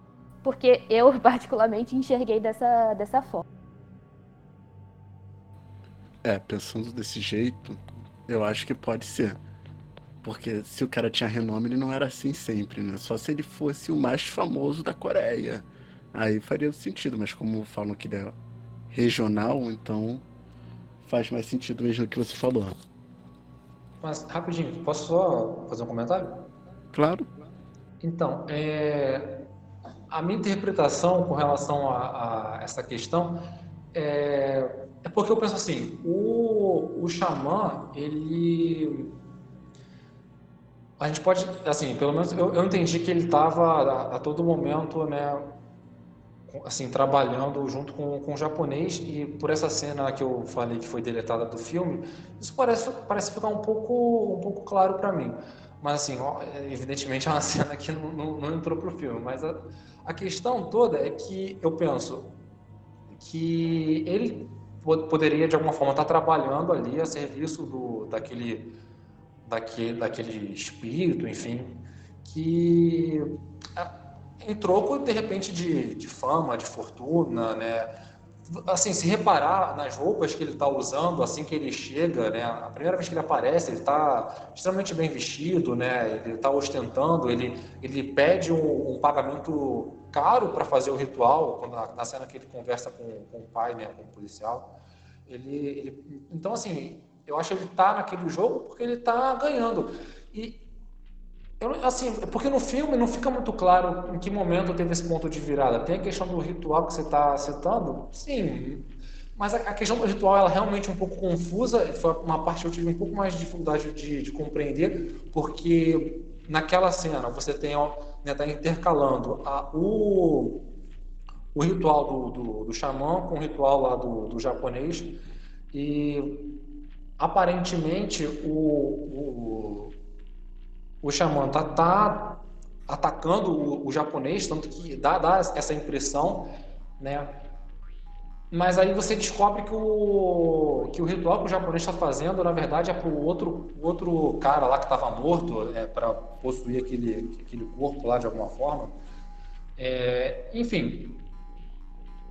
porque eu particularmente enxerguei dessa, dessa forma. É, pensando desse jeito, eu acho que pode ser. Porque se o cara tinha renome, ele não era assim sempre, né? Só se ele fosse o mais famoso da Coreia. Aí faria sentido, mas como falam que ele é regional, então faz mais sentido mesmo o que você falou. Mas, rapidinho, posso só fazer um comentário? Claro. Então, é, a minha interpretação com relação a, a essa questão é, é, porque eu penso assim, o, o xamã, ele... A gente pode, assim, pelo menos eu, eu entendi que ele estava a, a todo momento, né, assim, trabalhando junto com, com o japonês e por essa cena que eu falei que foi deletada do filme, isso parece, parece ficar um pouco, um pouco claro para mim. Mas, assim, ó, evidentemente é uma cena que não, não, não entrou pro filme. Mas a, a questão toda é que eu penso que ele poderia, de alguma forma, estar trabalhando ali a serviço do, daquele, daquele, daquele espírito, enfim, que em troco, de repente, de, de fama, de fortuna, né? Assim, se reparar nas roupas que ele está usando assim que ele chega, né? A primeira vez que ele aparece, ele está extremamente bem vestido, né? Ele está ostentando, ele, ele pede um, um pagamento caro para fazer o ritual, quando, na, na, cena que ele conversa com, com o pai, né? Com o policial. Ele, ele então, assim, eu acho que ele está naquele jogo porque ele está ganhando. E eu, assim, porque no filme não fica muito claro em que momento teve esse ponto de virada. Tem a questão do ritual que você está citando? Sim. Mas a, a, questão do ritual ela é realmente um pouco confusa. Foi uma parte que eu tive um pouco mais de dificuldade de, de compreender, porque naquela cena você tem né, tá intercalando a, o, o ritual do, do, do xamã com o ritual lá do, do japonês e aparentemente o, o o xamã tá, tá atacando o, o, japonês, tanto que dá, dá essa impressão, né? Mas aí você descobre que o, que o ritual que o japonês está fazendo, na verdade, é para o outro, outro cara lá que estava morto, é, para possuir aquele, aquele corpo lá de alguma forma. É, enfim,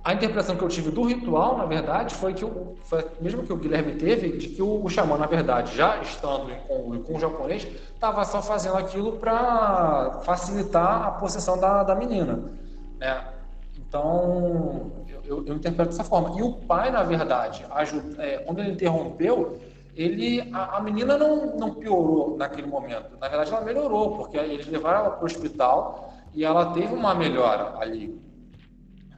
a interpretação que eu tive do ritual, na verdade, foi que o, foi mesmo que o Guilherme teve, de que o, o xamã, na verdade, já estando com, com o japonês, estava só fazendo aquilo para facilitar a possessão da, da menina. Né? Então, eu, eu, eu, interpreto dessa forma. E o pai, na verdade, ajuda, é, quando ele interrompeu, ele, a, a, menina não, não piorou naquele momento. Na verdade, ela melhorou, porque eles levaram ela para o hospital e ela teve uma melhora ali.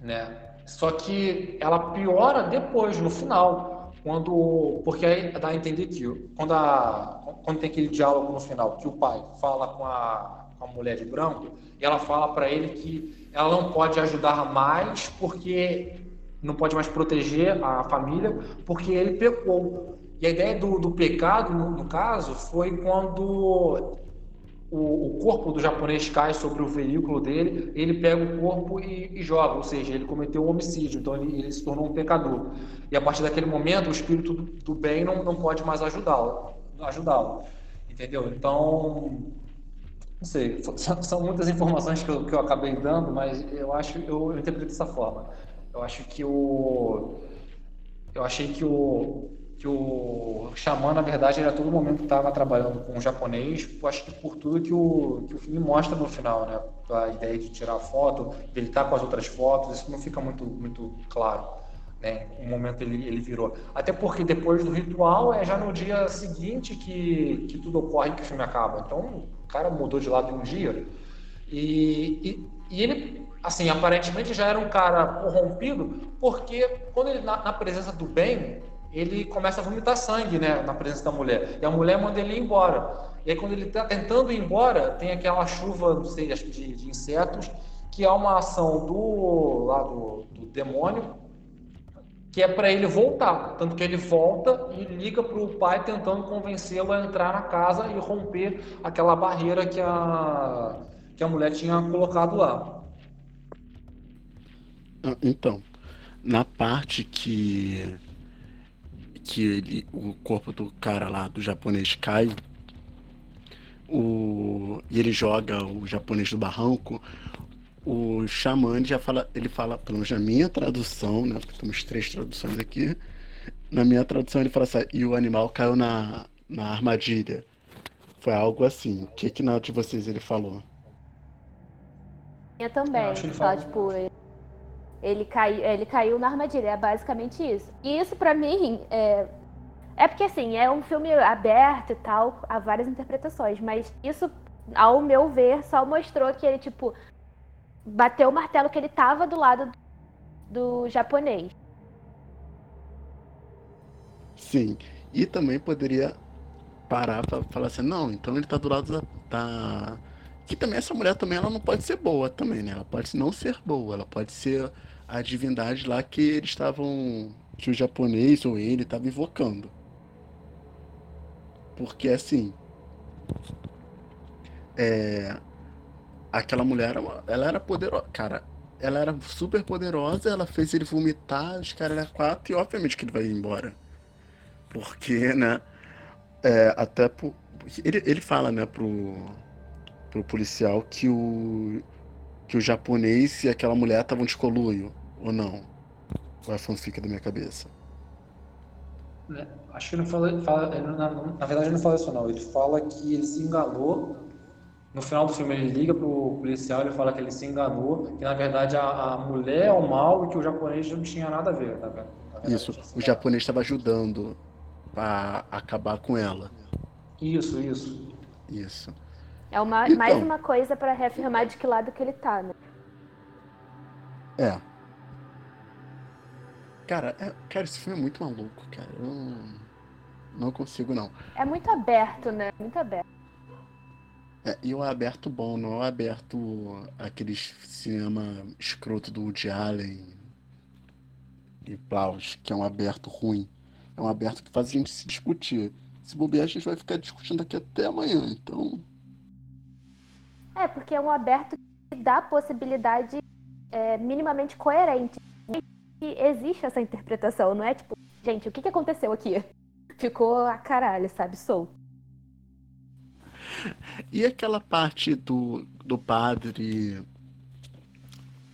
Né? Só que ela piora depois, no final, quando porque aí dá a entender que quando, a, quando tem aquele diálogo no final, que o pai fala com a, com a mulher de branco, e ela fala para ele que ela não pode ajudar mais porque não pode mais proteger a família porque ele pecou. E a ideia do, do pecado, no, no caso, foi quando o, o, corpo do japonês cai sobre o veículo dele, ele pega o corpo e, e joga, ou seja, ele cometeu um homicídio, então ele, ele, se tornou um pecador. E a partir daquele momento, o espírito do, do bem não, não pode mais ajudá-lo, ajudá-lo, entendeu? Então, não sei, são, muitas informações que eu, que eu, acabei dando, mas eu acho, eu, eu interpreto dessa forma. Eu acho que o, eu achei que o que o xamã, na verdade, ele a todo momento estava trabalhando com o japonês, acho que por tudo que o, que o filme mostra no final, né? A ideia de tirar foto, dele estar tá com as outras fotos, isso não fica muito, muito claro. Né? Um momento ele, ele virou. Até porque depois do ritual é já no dia seguinte que, que tudo ocorre que o filme acaba. Então o cara mudou de lado em um dia. E, e, e ele, assim, aparentemente já era um cara corrompido, porque quando ele, na, na presença do bem, ele começa a vomitar sangue né, na presença da mulher. E a mulher manda ele ir embora. E aí, quando ele está tentando ir embora, tem aquela chuva, não sei, acho que de, de insetos, que é uma ação do, lá do, do demônio, que é para ele voltar. Tanto que ele volta e liga para o pai tentando convencê-lo a entrar na casa e romper aquela barreira que a, que a mulher tinha colocado lá. Ah, então, na parte que que ele, o corpo do cara lá, do japonês, cai o, e ele joga o japonês do barranco, o xamã já fala, ele fala, pelo menos na minha tradução, né? Porque temos três traduções aqui. Na minha tradução ele fala assim, e o animal caiu na, na armadilha. Foi algo assim. O que que na de vocês ele falou? Eu também. Eu ele fala, tipo, ele, cai, ele caiu na armadilha. É basicamente isso. E isso para mim é, é porque assim, é um filme aberto e tal, há várias interpretações, mas isso, ao meu ver, só mostrou que ele, tipo, bateu o martelo que ele tava do lado do, japonês. Sim. E também poderia parar para falar assim, não, então ele tá do lado da. Tá... Que também essa mulher também ela não pode ser boa também, né? Ela pode não ser boa, ela pode ser a divindade lá que eles estavam. que o japonês ou ele estava invocando. Porque assim. É, aquela mulher, ela era poderosa. Cara, ela era super poderosa, ela fez ele vomitar, os caras eram quatro, e obviamente que ele vai embora. Porque, né? É, até por, ele, ele fala, né, pro, pro policial que o, que o japonês e aquela mulher estavam de coluio, ou não? Ou é fanfic da minha cabeça? Né? Acho que ele não fala, fala na, na, verdade ele não fala isso não. Ele fala que ele se enganou. No final do filme ele liga pro policial, ele fala que ele se enganou, que na verdade a, a mulher é o mal e que o japonês não tinha nada a ver, tá vendo? Isso, o japonês estava ajudando a acabar com ela. Isso, isso. Isso. É uma, então, mais uma coisa para reafirmar de que lado que ele tá, né? É. Cara, é, cara, esse filme é muito maluco, cara. Eu não, não consigo, não. É muito aberto, né? Muito aberto. É, e o aberto bom, não é o aberto aquele cinema escroto do Woody Allen e Paus, que é um aberto ruim. É um aberto que faz a gente se discutir. Se bobear, a gente vai ficar discutindo aqui até amanhã, então. É, porque é um aberto que dá possibilidade é, minimamente coerente que existe essa interpretação, não é tipo, gente, o que, que aconteceu aqui? Ficou a caralho, sabe, solto. E aquela parte do, do padre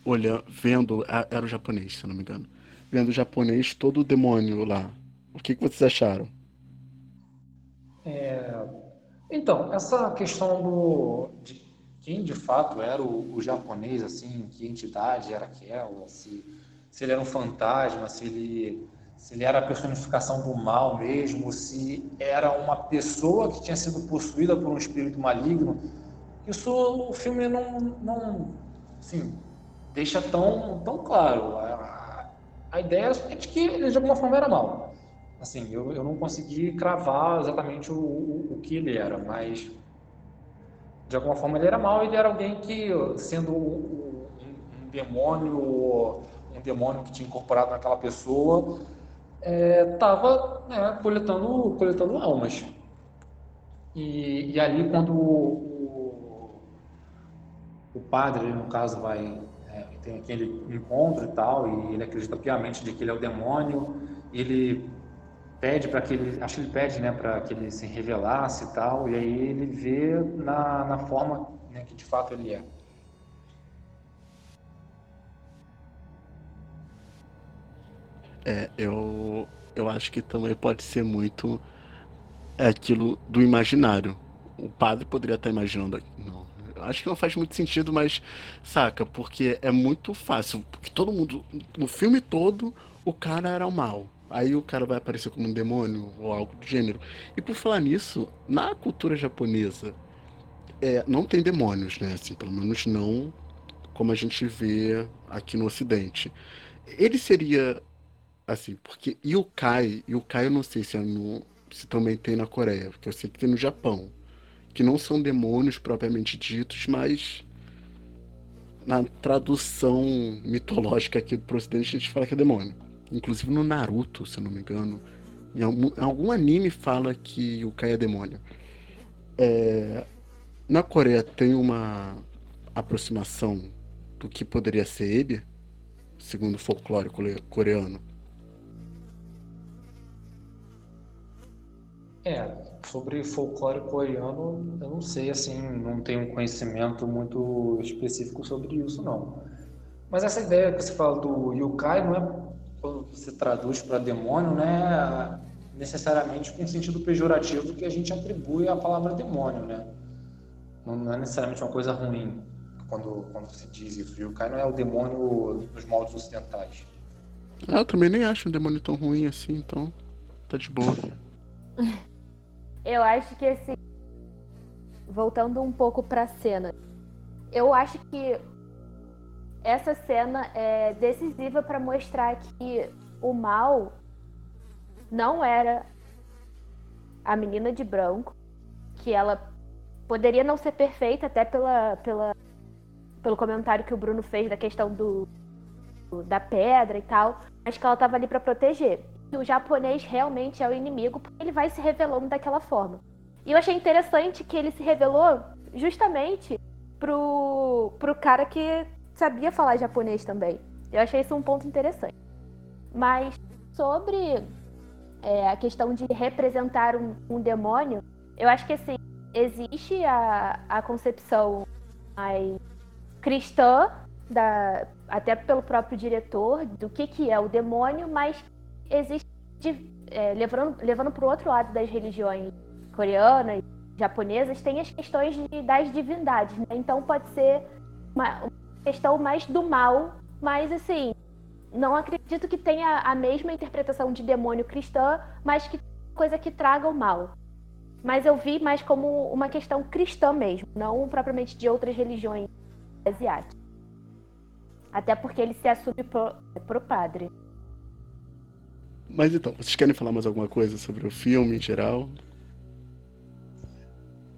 olhando, vendo, era o japonês, se não me engano, vendo o japonês todo o demônio lá. O que, que vocês acharam? É, então, essa questão do de quem de fato era o, o japonês, assim, que entidade era aquela, se se ele era um fantasma, se ele, se ele era a personificação do mal mesmo, se era uma pessoa que tinha sido possuída por um espírito maligno. Isso o filme não, não assim, deixa tão, tão claro. A, a ideia é de que ele de alguma forma era mal. Assim, eu, eu não consegui cravar exatamente o, o, o que ele era, mas de alguma forma ele era mal, ele era alguém que, sendo um, um demônio um demônio que tinha incorporado naquela pessoa, estava é, né, coletando, coletando almas. E, e ali, quando o, o padre, no caso, vai é, tem aquele encontro e tal, e ele acredita piamente de que ele é o demônio, ele pede para que ele, acho que ele pede, né, para que ele se revelasse e tal, e aí ele vê na, na forma né, que de fato ele é. É, eu, eu acho que também pode ser muito aquilo do imaginário. O padre poderia estar imaginando. Não, acho que não faz muito sentido, mas saca, porque é muito fácil. Porque todo mundo, no filme todo, o cara era o mal. Aí o cara vai aparecer como um demônio ou algo do gênero. E por falar nisso, na cultura japonesa, é, não tem demônios, né? Assim, pelo menos não como a gente vê aqui no Ocidente. Ele seria Assim, porque yokai, yokai eu não sei se, é no, se também tem na Coreia, porque eu sei que tem no Japão. Que não são demônios propriamente ditos, mas na tradução mitológica aqui pro ocidente a gente fala que é demônio. Inclusive no Naruto, se não me engano. Em algum, em algum anime fala que o Kai é demônio. É, na Coreia tem uma aproximação do que poderia ser ele, segundo o folclore coreano. É, sobre folclore coreano, eu não sei, assim, não tenho um conhecimento muito específico sobre isso, não. Mas essa ideia que você fala do yukai não é, quando você traduz para demônio, né, necessariamente com o sentido pejorativo que a gente atribui à palavra demônio, né? Não é necessariamente uma coisa ruim quando, quando se diz isso. Yukai não é o demônio dos moldes ocidentais. Ah, eu também nem acho um demônio tão ruim assim, então tá de boa. Eu acho que assim, voltando um pouco para a cena, eu acho que essa cena é decisiva para mostrar que o mal não era a menina de branco, que ela poderia não ser perfeita até pela, pela pelo comentário que o Bruno fez da questão do, da pedra e tal, mas que ela estava ali para proteger o japonês realmente é o inimigo, porque ele vai se revelando daquela forma. E eu achei interessante que ele se revelou justamente pro, pro cara que sabia falar japonês também. Eu achei isso um ponto interessante. Mas sobre é, a questão de representar um, um, demônio, eu acho que assim, existe a, a concepção mais cristã, da, até pelo próprio diretor, do que, que é o demônio, mas existe, é, levando, levando para o outro lado das religiões coreanas, japonesas, tem as questões de, das divindades, né? Então pode ser uma, uma, questão mais do mal, mas assim, não acredito que tenha a mesma interpretação de demônio cristã, mas que coisa que traga o mal. Mas eu vi mais como uma questão cristã mesmo, não propriamente de outras religiões asiáticas. Até porque ele se assume pro, pro padre. Mas então, vocês querem falar mais alguma coisa sobre o filme em geral?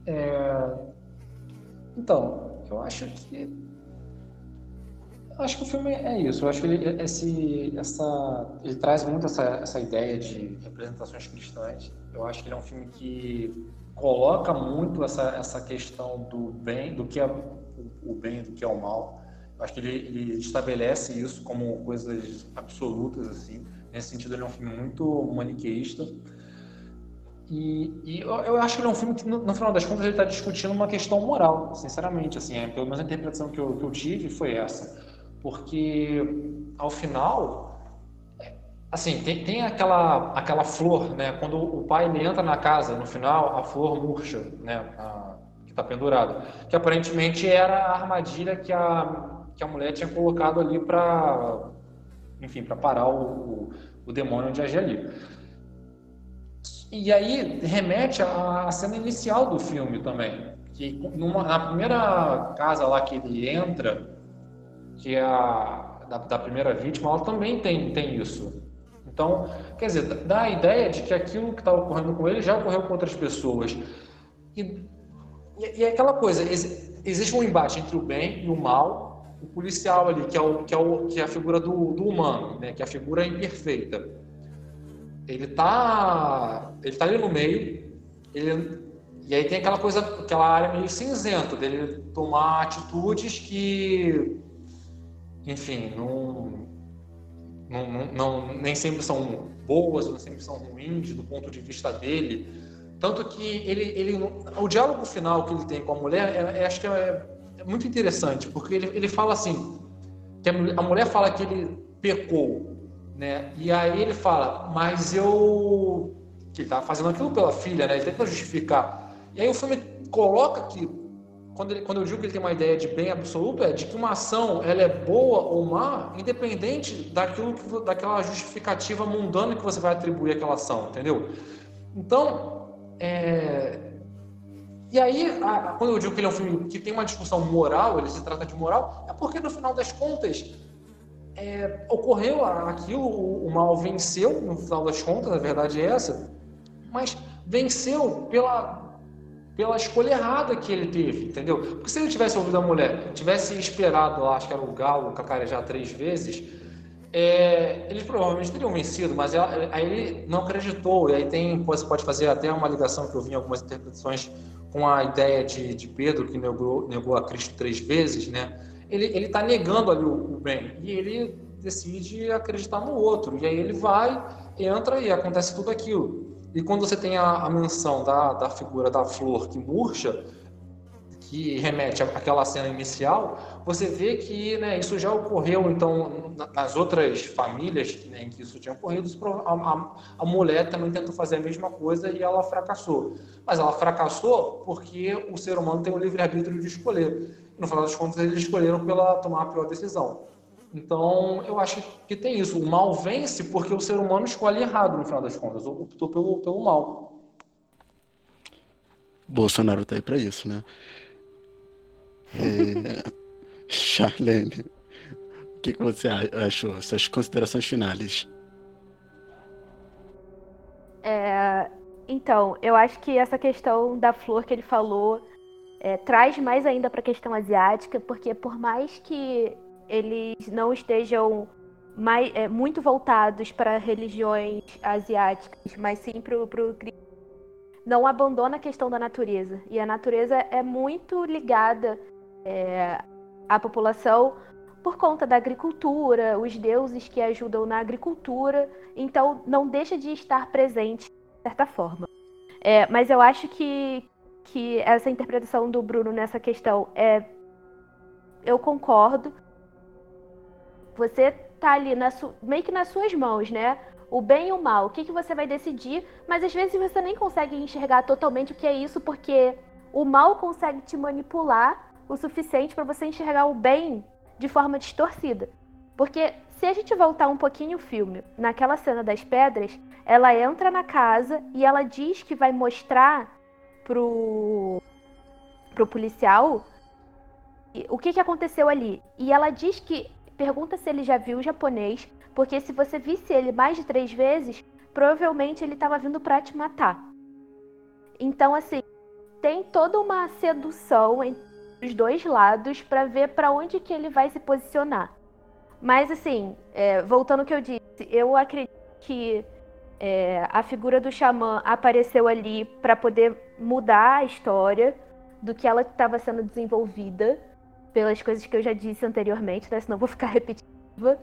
É... Então, eu acho que. Acho que o filme é isso. Eu acho que ele, esse, essa, ele traz muito essa, essa ideia de representações cristãs. Eu acho que ele é um filme que coloca muito essa, essa questão do bem, do que é o bem do que é o mal. Eu acho que ele, ele estabelece isso como coisas absolutas assim. Nesse sentido, ele é um filme muito maniqueísta. E, e eu, eu, acho que ele é um filme que, no, no final das contas, ele está discutindo uma questão moral, sinceramente. Assim, é, pelo menos a interpretação que eu, que eu tive foi essa. Porque, ao final, assim, tem, tem aquela, aquela flor, né? Quando o pai ele entra na casa, no final, a flor murcha, né? A, que está pendurada. Que aparentemente era a armadilha que a, que a mulher tinha colocado ali para enfim, para parar o, o, demônio de agir ali. E aí remete à cena inicial do filme também, que numa, na primeira casa lá que ele entra, que a da, da, primeira vítima, ela também tem, tem isso. Então, quer dizer, dá a ideia de que aquilo que está ocorrendo com ele já ocorreu com outras pessoas. E, e, é aquela coisa, existe um embate entre o bem e o mal, o policial ali, que é, o, que é, o, que é a figura do, do humano, né? que é a figura imperfeita. Ele tá, ele tá ali no meio, ele, e aí tem aquela coisa, aquela área meio cinzenta dele tomar atitudes que, enfim, não, não, não, nem sempre são boas, não sempre são ruins do ponto de vista dele. Tanto que ele, ele, o diálogo final que ele tem com a mulher, é, é, acho que é é muito interessante, porque ele, ele fala assim, que a mulher fala que ele pecou, né? E aí ele fala, mas eu... que ele estava fazendo aquilo pela filha, né? Ele tenta justificar. E aí o filme coloca que, quando, ele, quando eu digo que ele tem uma ideia de bem absoluto, é de que uma ação ela é boa ou má, independente daquilo que, daquela justificativa mundana que você vai atribuir àquela ação, entendeu? Então, é, e aí, a, quando eu digo que ele é um filme que tem uma discussão moral, ele se trata de moral, é porque no final das contas é, ocorreu aquilo, o, o, mal venceu, no final das contas, a verdade é essa, mas venceu pela, pela escolha errada que ele teve, entendeu? Porque se ele tivesse ouvido a mulher, tivesse esperado acho que era o galo cacarejar três vezes, é, eles provavelmente teriam vencido, mas ela, aí ele não acreditou, e aí tem, você pode fazer até uma ligação que eu vi em algumas interpretações com a ideia de, de Pedro, que negou, negou a Cristo três vezes, né? ele está negando ali o, o, bem e ele decide acreditar no outro. E aí ele vai, entra e acontece tudo aquilo. E quando você tem a, a menção da, da figura da flor que murcha, que remete àquela cena inicial, você vê que né, isso já ocorreu, então, nas outras famílias né, em que isso tinha ocorrido, a, a, a, mulher também tentou fazer a mesma coisa e ela fracassou. Mas ela fracassou porque o ser humano tem o livre-arbítrio de escolher. No final das contas, eles escolheram pela tomar a pior decisão. Então, eu acho que tem isso. O mal vence porque o ser humano escolhe errado, no final das contas. Optou pelo, pelo mal. Bolsonaro tá aí para isso, né? É... Charlene, o que, que você achou? Suas considerações finais. É, então, eu acho que essa questão da flor que ele falou é, traz mais ainda para a questão asiática, porque por mais que eles não estejam mais, é, muito voltados para religiões asiáticas, mas sim para o não abandona a questão da natureza. E a natureza é muito ligada é, à população por conta da agricultura, os deuses que ajudam na agricultura, então não deixa de estar presente de certa forma. É, mas eu acho que, que essa interpretação do Bruno nessa questão é. Eu concordo. Você tá ali na meio que nas suas mãos, né? O bem e o mal. O que, que você vai decidir, mas às vezes você nem consegue enxergar totalmente o que é isso, porque o mal consegue te manipular o suficiente para você enxergar o bem de forma distorcida. Porque se a gente voltar um pouquinho o filme, naquela cena das pedras, ela entra na casa e ela diz que vai mostrar pro, pro policial o que, que aconteceu ali. E ela diz que pergunta se ele já viu o japonês, porque se você visse ele mais de três vezes, provavelmente ele estava vindo para te matar. Então, assim, tem toda uma sedução dos dois lados para ver para onde que ele vai se posicionar. Mas assim, é, voltando ao que eu disse, eu acredito que é, a figura do xamã apareceu ali para poder mudar a história do que ela estava sendo desenvolvida pelas coisas que eu já disse anteriormente, né? Senão vou ficar repetitiva.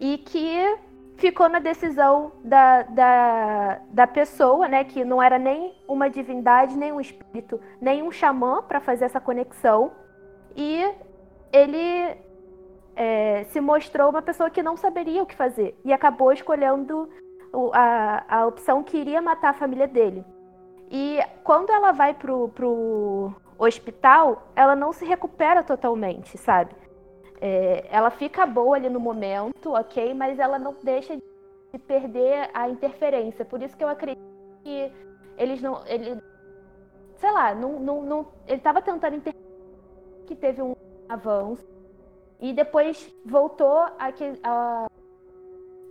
E que ficou na decisão da, da, da pessoa, né? Que não era nem uma divindade, nem um espírito, nem um xamã para fazer essa conexão. E ele é, se mostrou uma pessoa que não saberia o que fazer e acabou escolhendo a, a opção que iria matar a família dele. E quando ela vai pro, pro hospital, ela não se recupera totalmente, sabe? É, ela fica boa ali no momento, ok, mas ela não deixa de perder a interferência. Por isso que eu acredito que eles não. Ele, sei lá, não, não, não, ele estava tentando interferir que teve um avanço e depois voltou a, a,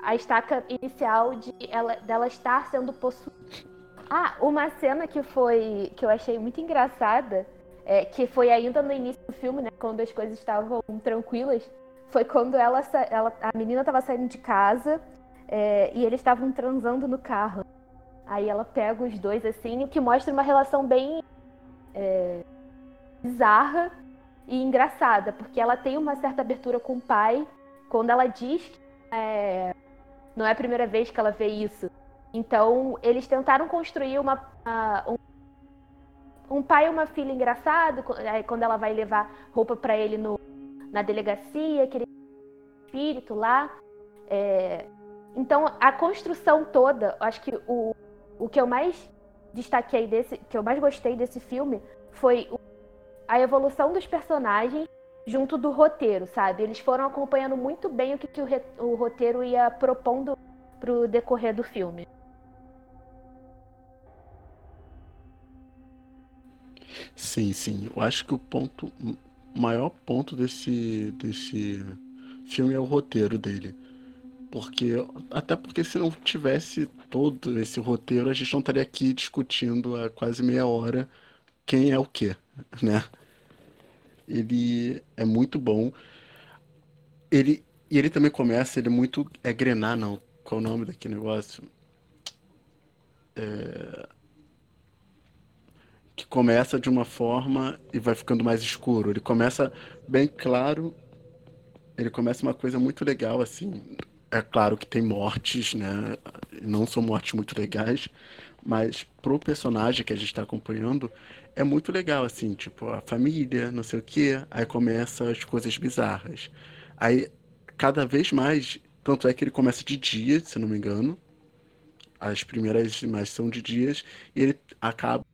a estaca inicial de ela, dela estar sendo possuída. Ah, uma cena que foi que eu achei muito engraçada é, que foi ainda no início do filme, né, quando as coisas estavam tranquilas, foi quando ela, ela a menina estava saindo de casa é, e eles estavam transando no carro. Aí ela pega os dois assim, o que mostra uma relação bem é, bizarra e engraçada, porque ela tem uma certa abertura com o pai quando ela diz que é, não é a primeira vez que ela vê isso. Então, eles tentaram construir uma, uma um um pai e uma filha engraçado, quando ela vai levar roupa para ele no, na delegacia, aquele espírito lá. É, então, a construção toda, acho que o, o que eu mais destaquei desse, que eu mais gostei desse filme foi a evolução dos personagens junto do roteiro, sabe? Eles foram acompanhando muito bem o que, que o, o roteiro ia propondo pro decorrer do filme. Sim, sim. Eu acho que o ponto, maior ponto desse, desse filme é o roteiro dele. Porque, até porque se não tivesse todo esse roteiro, a gente não estaria aqui discutindo há quase meia hora quem é o quê, né? Ele é muito bom. Ele, e ele também começa, ele é muito. É grenar, não. Qual o nome daquele negócio? É que começa de uma forma e vai ficando mais escuro. Ele começa bem claro, ele começa uma coisa muito legal, assim. É claro que tem mortes, né? Não são mortes muito legais, Mas pro personagem que a gente tá acompanhando, é muito legal, assim, tipo, a família, não sei o quê, aí começa as coisas bizarras. Aí, cada vez mais, tanto é que ele começa de dia, se não me engano. As primeiras imagens são de dias, e ele acaba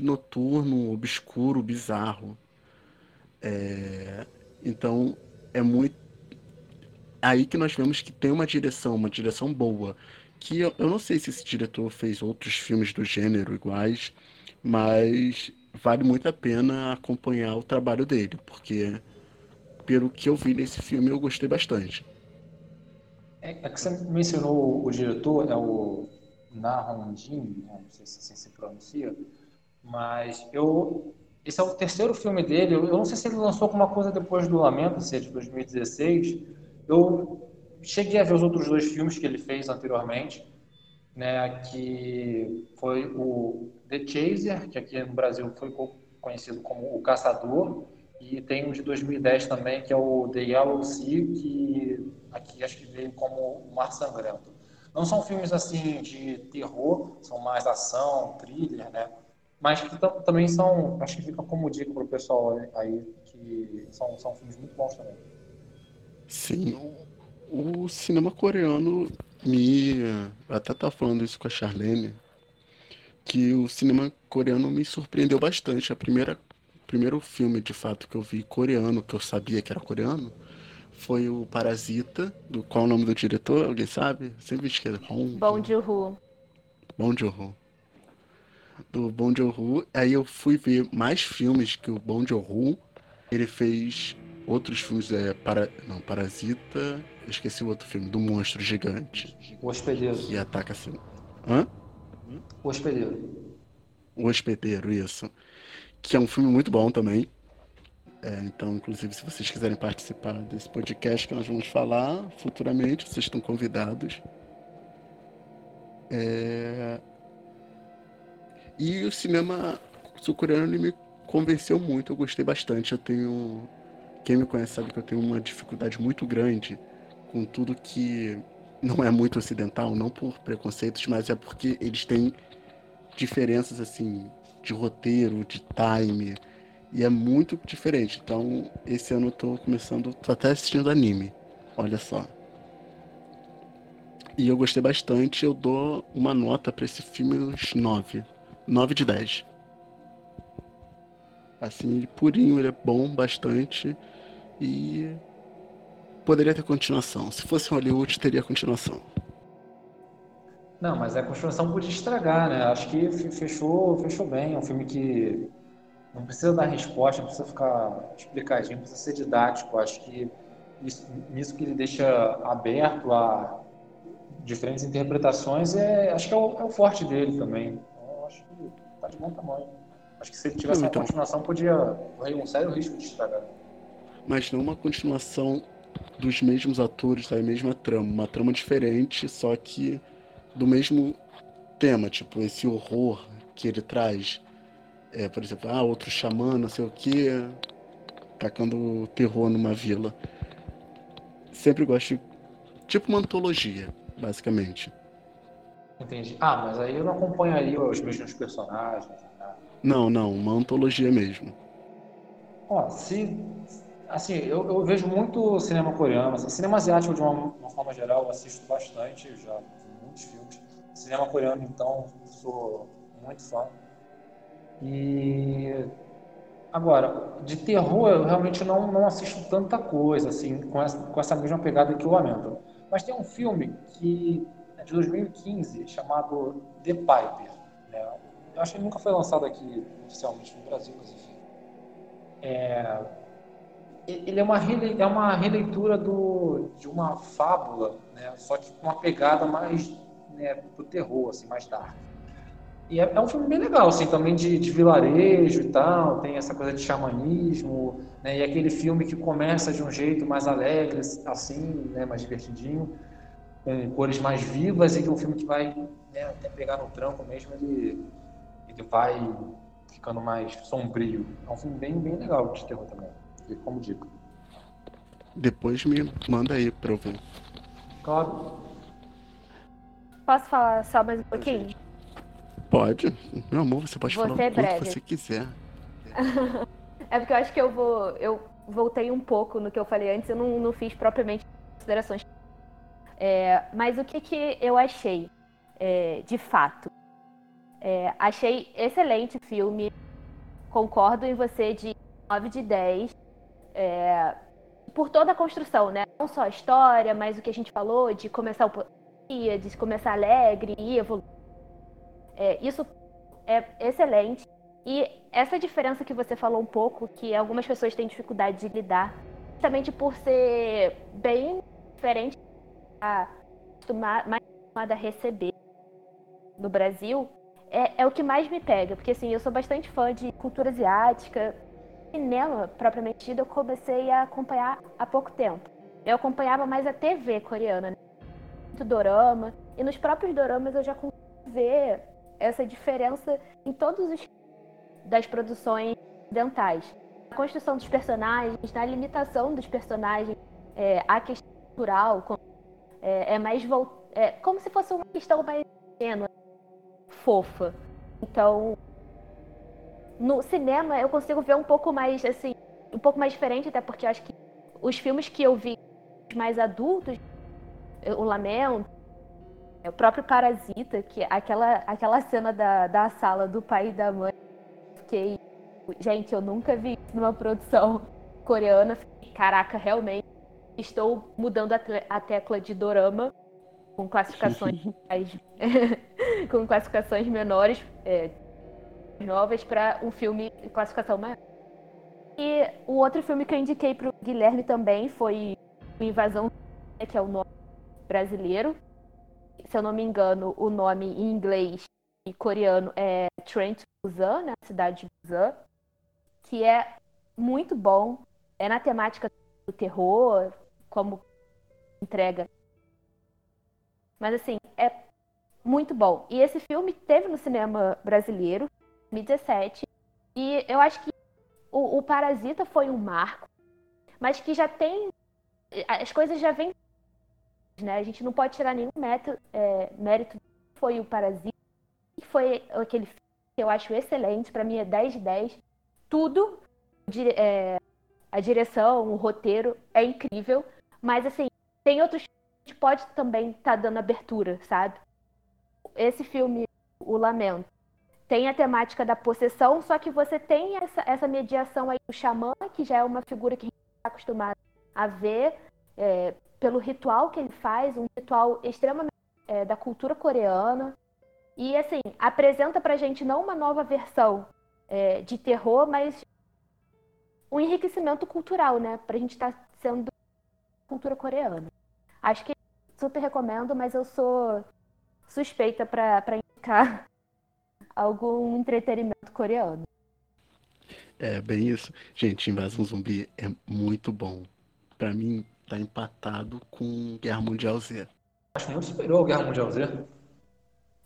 noturno, obscuro, bizarro. É... Então, é muito. Aí que nós vemos que tem uma direção, uma direção boa. Que eu, eu não sei se esse diretor fez outros filmes do gênero iguais, mas vale muito a pena acompanhar o trabalho dele, porque pelo que eu vi nesse filme eu gostei bastante. É, é que você mencionou o diretor, é o Jin, né? não sei se assim se pronuncia, mas eu esse é o terceiro filme dele. Eu, não sei se ele lançou alguma coisa depois do Lamento, se é de 2016. Eu cheguei a ver os outros dois filmes que ele fez anteriormente, né, que foi o The Chaser, que aqui no Brasil foi conhecido como O Caçador, e tem um de 2010 também, que é o The Yellow Sea, que aqui acho que veio como O Mar Sangrento. Não são filmes assim de terror, são mais ação, thriller, né? Mas que também são, acho que fica como dica para o pessoal aí, que são, são filmes muito bons também. Sim, o cinema coreano me. Até tava falando isso com a Charlene, que o cinema coreano me surpreendeu bastante. A primeira primeiro filme de fato que eu vi coreano, que eu sabia que era coreano, foi o Parasita, do qual é o nome do diretor, alguém sabe? Sempre esqueço. Hong, Bong Joon-ho. Bong Joon-ho. Do Bong Joon-ho. Aí eu fui ver mais filmes que o Bong Joon-ho. Ele fez outros filmes, é, para, não, Parasita, eu esqueci o outro filme, do monstro gigante. O Hospedeiro. E ataca assim. Hã? O Hospedeiro. O Hospedeiro, isso que é um filme muito bom também. É, então, inclusive, se vocês quiserem participar desse podcast que nós vamos falar futuramente, vocês estão convidados. É... E o cinema sul-coreano me convenceu muito, eu gostei bastante. Eu tenho. Quem me conhece sabe que eu tenho uma dificuldade muito grande com tudo que não é muito ocidental, não por preconceitos, mas é porque eles têm diferenças assim de roteiro, de time. E é muito diferente. Então, esse ano eu tô começando. tô até assistindo anime. Olha só. E eu gostei bastante. Eu dou uma nota para esse filme uns 9. 9 de 10. Assim, purinho, ele é bom bastante. E poderia ter continuação. Se fosse Hollywood, teria continuação. Não, mas a construção podia estragar, né? Acho que fechou, fechou bem. É um filme que não precisa dar resposta, não precisa ficar explicadinho, precisa ser didático. Acho que isso, nisso que ele deixa aberto a diferentes interpretações, é, acho que é o, é o forte dele também. De bom tamanho. Acho que se ele tivesse uma então, continuação, podia correr um sério risco de estragar. Mas não uma continuação dos mesmos atores, da mesma trama. Uma trama diferente, só que do mesmo tema, tipo, esse horror que ele traz. É, por exemplo, ah, outro xamã, não sei o que, tacando terror numa vila. Sempre gosto de, tipo uma antologia, basicamente. Entendi. Ah, mas aí eu não acompanharia os mesmos personagens. Né? Não, não, uma antologia mesmo. Ó, se. Assim, eu, eu vejo muito cinema coreano. Assim, cinema asiático, de uma, uma forma geral, eu assisto bastante. Já muitos filmes. Cinema coreano, então, sou muito fã. E agora, de terror, eu realmente não, não assisto tanta coisa, assim, com essa, com essa mesma pegada que o Lamento. Mas tem um filme que de 2015 chamado The Piper. Né? Eu acho que ele nunca foi lançado aqui oficialmente no Brasil, mas enfim. É, ele é uma, é uma releitura do, de uma fábula, né? só que com uma pegada mais né, pro terror, assim, mais dark. E é, é, um filme bem legal, assim, também de, de, vilarejo e tal, tem essa coisa de xamanismo, né, e aquele filme que começa de um jeito mais alegre, assim, né, mais divertidinho, com cores mais vivas, e que é um filme que vai né, até pegar no tranco mesmo, ele, ele vai ficando mais sombrio. É um filme bem, bem legal de terror também, como dica. Depois me manda aí pra eu ver. Claro. Posso falar só mais um pouquinho? Pode. Meu amor, você pode Vou falar o quanto breve. você quiser. É porque eu acho que eu vou. Eu voltei um pouco no que eu falei antes, eu não, não fiz propriamente considerações. É, mas o que, que eu achei, é, de fato? É, achei excelente o filme. Concordo em você de 9 de 10. é, por toda a construção, né? Não só a história, mas o que a gente falou de começar o dia, de começar alegre e evoluir. É, isso é excelente. E essa diferença que você falou um pouco, que algumas pessoas têm dificuldade de lidar, justamente por ser bem diferente acostumar, mais acostumada a receber no Brasil, é, é o que mais me pega. Porque assim, eu sou bastante fã de cultura asiática. Cinema, propriamente dito, eu comecei a acompanhar há pouco tempo. Eu acompanhava mais a TV coreana, né? muito dorama. E nos próprios doramas eu já consigo ver essa diferença em todos os das produções dentais. A construção dos personagens, na limitação dos personagens, é, a questão cultural com- é, é mais vol- é como se fosse uma questão mais ingênua, fofa. Então, no cinema eu consigo ver um pouco mais assim, um pouco mais diferente, até porque eu acho que os filmes que eu vi mais adultos, o Lamento, é, o próprio Parasita, que é aquela aquela cena da, da sala do pai e da mãe fiquei. Gente, eu nunca vi isso numa produção coreana. Fiquei, Caraca, realmente estou mudando a, a tecla de dorama com classificações com classificações menores, é, novas, para um filme de classificação maior. E o outro filme que eu indiquei para o Guilherme também foi o Invasão, né, que é o nome brasileiro. Se eu não me engano, o nome em inglês e coreano é Train to Busan, na cidade de Busan, que é muito bom. É na temática do terror, como entrega. Mas assim, é muito bom. E esse filme teve no cinema brasileiro, em 2017. E eu acho que o, o Parasita foi um marco, mas que já tem. As coisas já vêm. Né? A gente não pode tirar nenhum mérito, é, mérito foi o Parasita que foi aquele filme que eu acho excelente, pra mim é 10 de 10. Tudo, é, a direção, o roteiro é incrível, mas assim, tem outros que pode também estar dando abertura, sabe? Esse filme, O Lamento, tem a temática da possessão, só que você tem essa, essa mediação aí do xamã, que já é uma figura que a gente está acostumado a ver, é, pelo ritual que ele faz, um ritual extremamente é, da cultura coreana. E assim, apresenta pra gente não uma nova versão é, de terror, mas um enriquecimento cultural, né? Pra gente estar sendo cultura coreana. Acho que super recomendo, mas eu sou suspeita pra pra indicar algum entretenimento coreano. É, bem isso. Gente, Invasão Zumbi é muito bom. Pra mim, tá empatado com Guerra Mundial Z. Acho muito superior ao Guerra Mundial Z.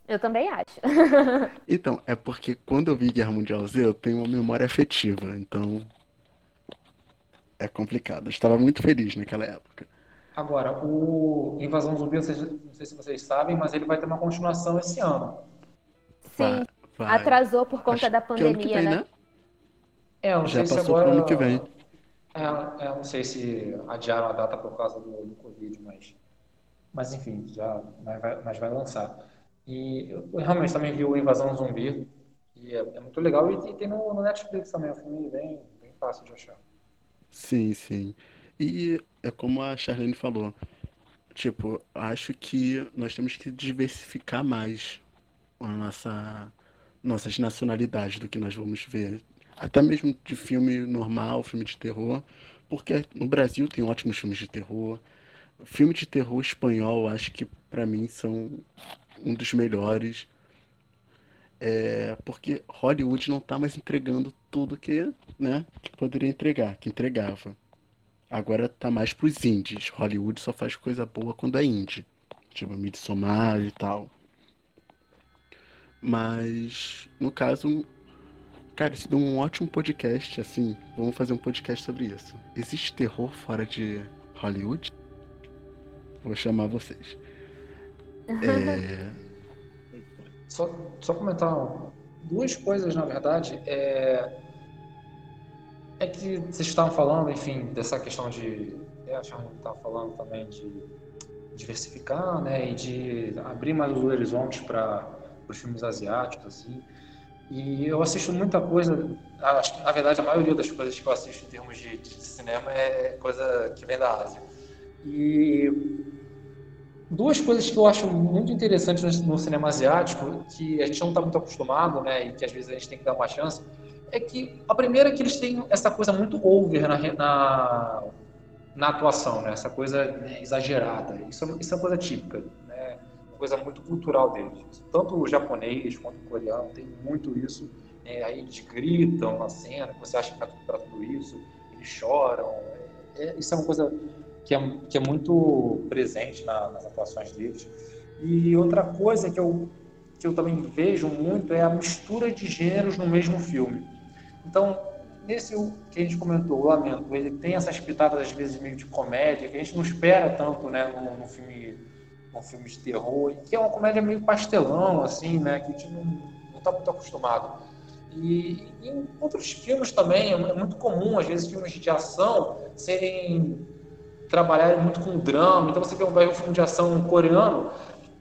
Eu também acho. Então, é porque quando eu vi Guerra Mundial Z, eu tenho uma memória afetiva, então é complicado. Eu estava muito feliz naquela época. Agora, o Invasão Zumbi, não sei, não sei se vocês sabem, mas ele vai ter uma continuação esse ano. Sim, Vai, vai. atrasou por conta Acho da que pandemia, vem, né? né? É, eu não Já sei se passou agora. pro ano que vem. É, é, eu não sei se adiaram a data por causa do, do Covid, mas, mas enfim, já, mas vai, mas vai lançar. E eu realmente também vi o Invasão Zumbi, e é, é muito legal, e, e tem no, no Netflix também, é um filme bem, bem fácil de achar. Sim, sim. E é como a Charlene falou, tipo, acho que nós temos que diversificar mais a nossa, nossas nacionalidades do que nós vamos ver. Até mesmo de filme normal, filme de terror, porque no Brasil tem ótimos filmes de terror. Filme de terror espanhol, acho que pra mim são um dos melhores. É, porque Hollywood não tá mais entregando tudo que, né, que poderia entregar, que entregava. Agora tá mais pros indies. Hollywood só faz coisa boa quando é indie. Tipo, Midsommar e tal. Mas, no caso, cara, isso deu um ótimo podcast, assim. Vamos fazer um podcast sobre isso. Existe terror fora de Hollywood? Vou chamar vocês. É, Só, só comentar duas coisas, na verdade. É, é que vocês estavam falando, enfim, dessa questão de. É, a Charlie estava falando também de diversificar, né, e de abrir mais os horizontes para os filmes asiáticos, assim. E eu assisto muita coisa, acho que na verdade a maioria das coisas que eu assisto em termos de, de cinema é coisa que vem da Ásia. E duas coisas que eu acho muito interessantes no cinema asiático, que a gente não está muito acostumado, né, e que às vezes a gente tem que dar uma chance, é que a primeira é que eles têm essa coisa muito over na, na, na atuação, né, essa coisa né, exagerada. Isso, é, isso é uma coisa típica, né, uma coisa muito cultural deles. Tanto o japonês quanto o coreano tem muito isso. Né, aí eles gritam na cena, você acha que está para tudo isso, eles choram. É, isso é uma coisa que é, que é muito presente na, nas atuações deles. E outra coisa que eu, que eu também vejo muito é a mistura de gêneros no mesmo filme. Então, nesse que a gente comentou, o Lamento, ele tem essas pitadas, às vezes, meio de comédia, que a gente não espera tanto né, no, no filme, no filme de terror, que é uma comédia meio pastelão, assim, né, que a gente não está muito acostumado. E em outros filmes também, é muito comum, às vezes, filmes de ação serem trabalharem muito com drama. Então você vai ver um filme de ação coreano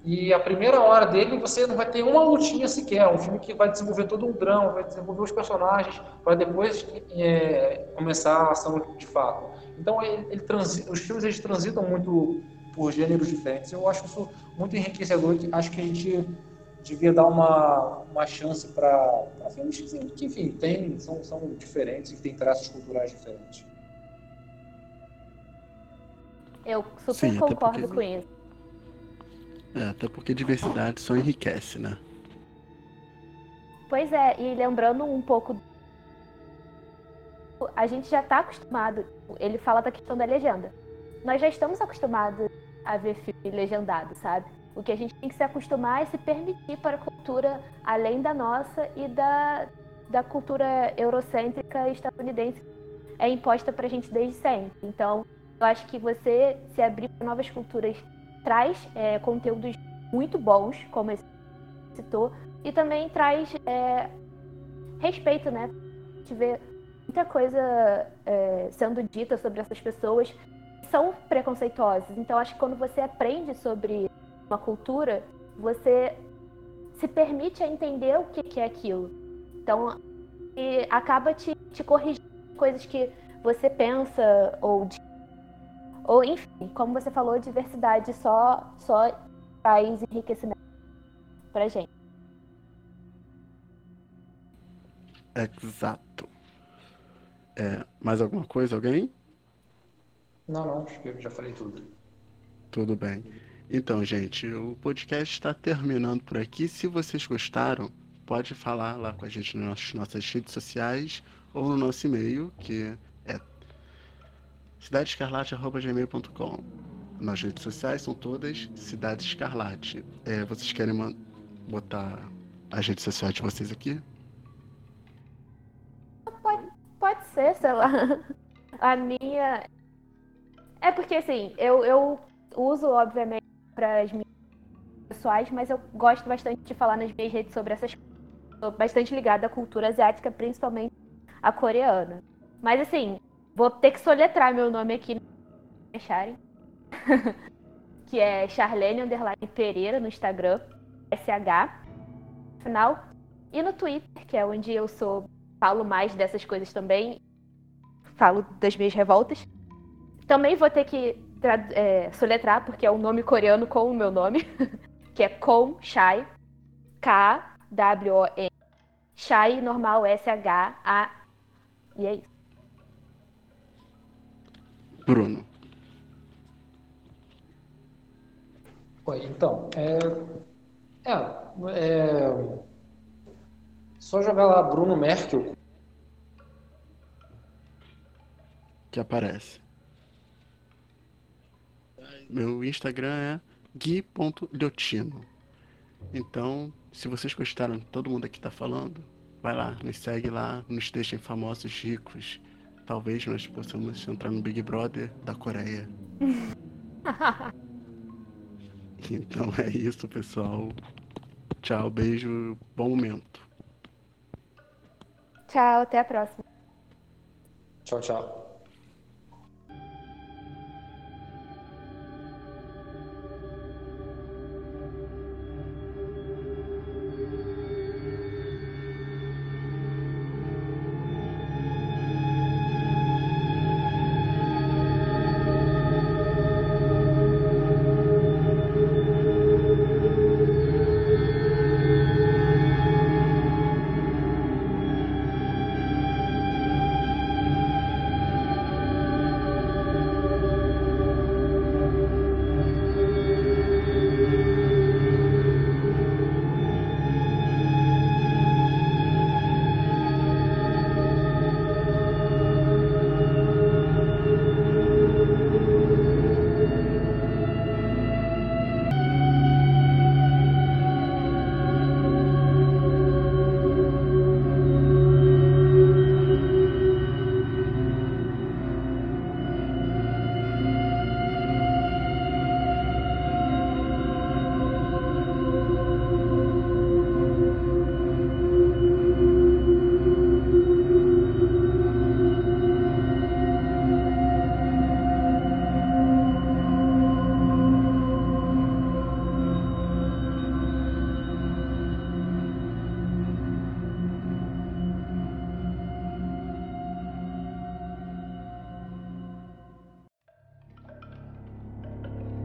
e a primeira hora dele você não vai ter uma lutinha sequer. Um filme que vai desenvolver todo um drama, vai desenvolver os personagens para depois é, começar a ação de fato. Então ele, ele os filmes eles transitam muito por gêneros diferentes. Eu acho isso muito enriquecedor. Acho que a gente devia dar uma, uma chance para filmes que, enfim, tem, são, são diferentes e têm traços culturais diferentes. Eu super Sim, concordo porque... com isso. É, até porque diversidade só enriquece, né? Pois é, e lembrando um pouco. A gente já está acostumado. Ele fala da questão da legenda. Nós já estamos acostumados a ver filme legendado, sabe? O que a gente tem que se acostumar é se permitir para a cultura além da nossa e da, da cultura eurocêntrica estadunidense é imposta para a gente desde sempre. Então, eu acho que você se abrir para novas culturas traz é, conteúdos muito bons, como esse citou, e também traz é, respeito, né? A gente vê muita coisa é, sendo dita sobre essas pessoas que são preconceituosas. Então, acho que quando você aprende sobre uma cultura, você se permite a entender o que é aquilo. Então, acaba te, te corrigindo coisas que você pensa ou ou, enfim, como você falou, diversidade só, só traz enriquecimento pra gente. Exato. É, mais alguma coisa, alguém? Não, não, acho que eu já falei tudo. Tudo bem. Então, gente, o podcast está terminando por aqui. Se vocês gostaram, pode falar lá com a gente nas nossas redes sociais ou no nosso e-mail, que cidadescarlate.gmail.com. Nas redes sociais são todas Cidade Escarlate. É, vocês querem botar as redes sociais de vocês aqui? Pode, pode ser, sei lá. A minha. É porque assim, eu, eu uso, obviamente, para as minhas pessoais, mas eu gosto bastante de falar nas minhas redes sobre essas coisas. Bastante ligada à cultura asiática, principalmente a coreana. Mas assim, Vou ter que soletrar meu nome aqui, acharem. que é Charlene Underline Pereira no Instagram, SH, final. E no Twitter, que é onde eu sou, falo mais dessas coisas também, falo das minhas revoltas. Também vou ter que é, soletrar, porque é um nome coreano com o meu nome, que é Kon Shai, K-W-O-N. Shai normal S-H-A. E é isso. Bruno. Oi, então, é, é, é, só jogar lá Bruno Merkel. Que aparece. Meu Instagram é gui.liotino. Então, se vocês gostaram, todo mundo aqui tá falando, vai lá, nos segue lá, nos deixem famosos, ricos, Talvez nós possamos entrar no Big Brother da Coreia. então é isso, pessoal. Tchau, beijo, bom momento. Tchau, até a próxima. Tchau, tchau.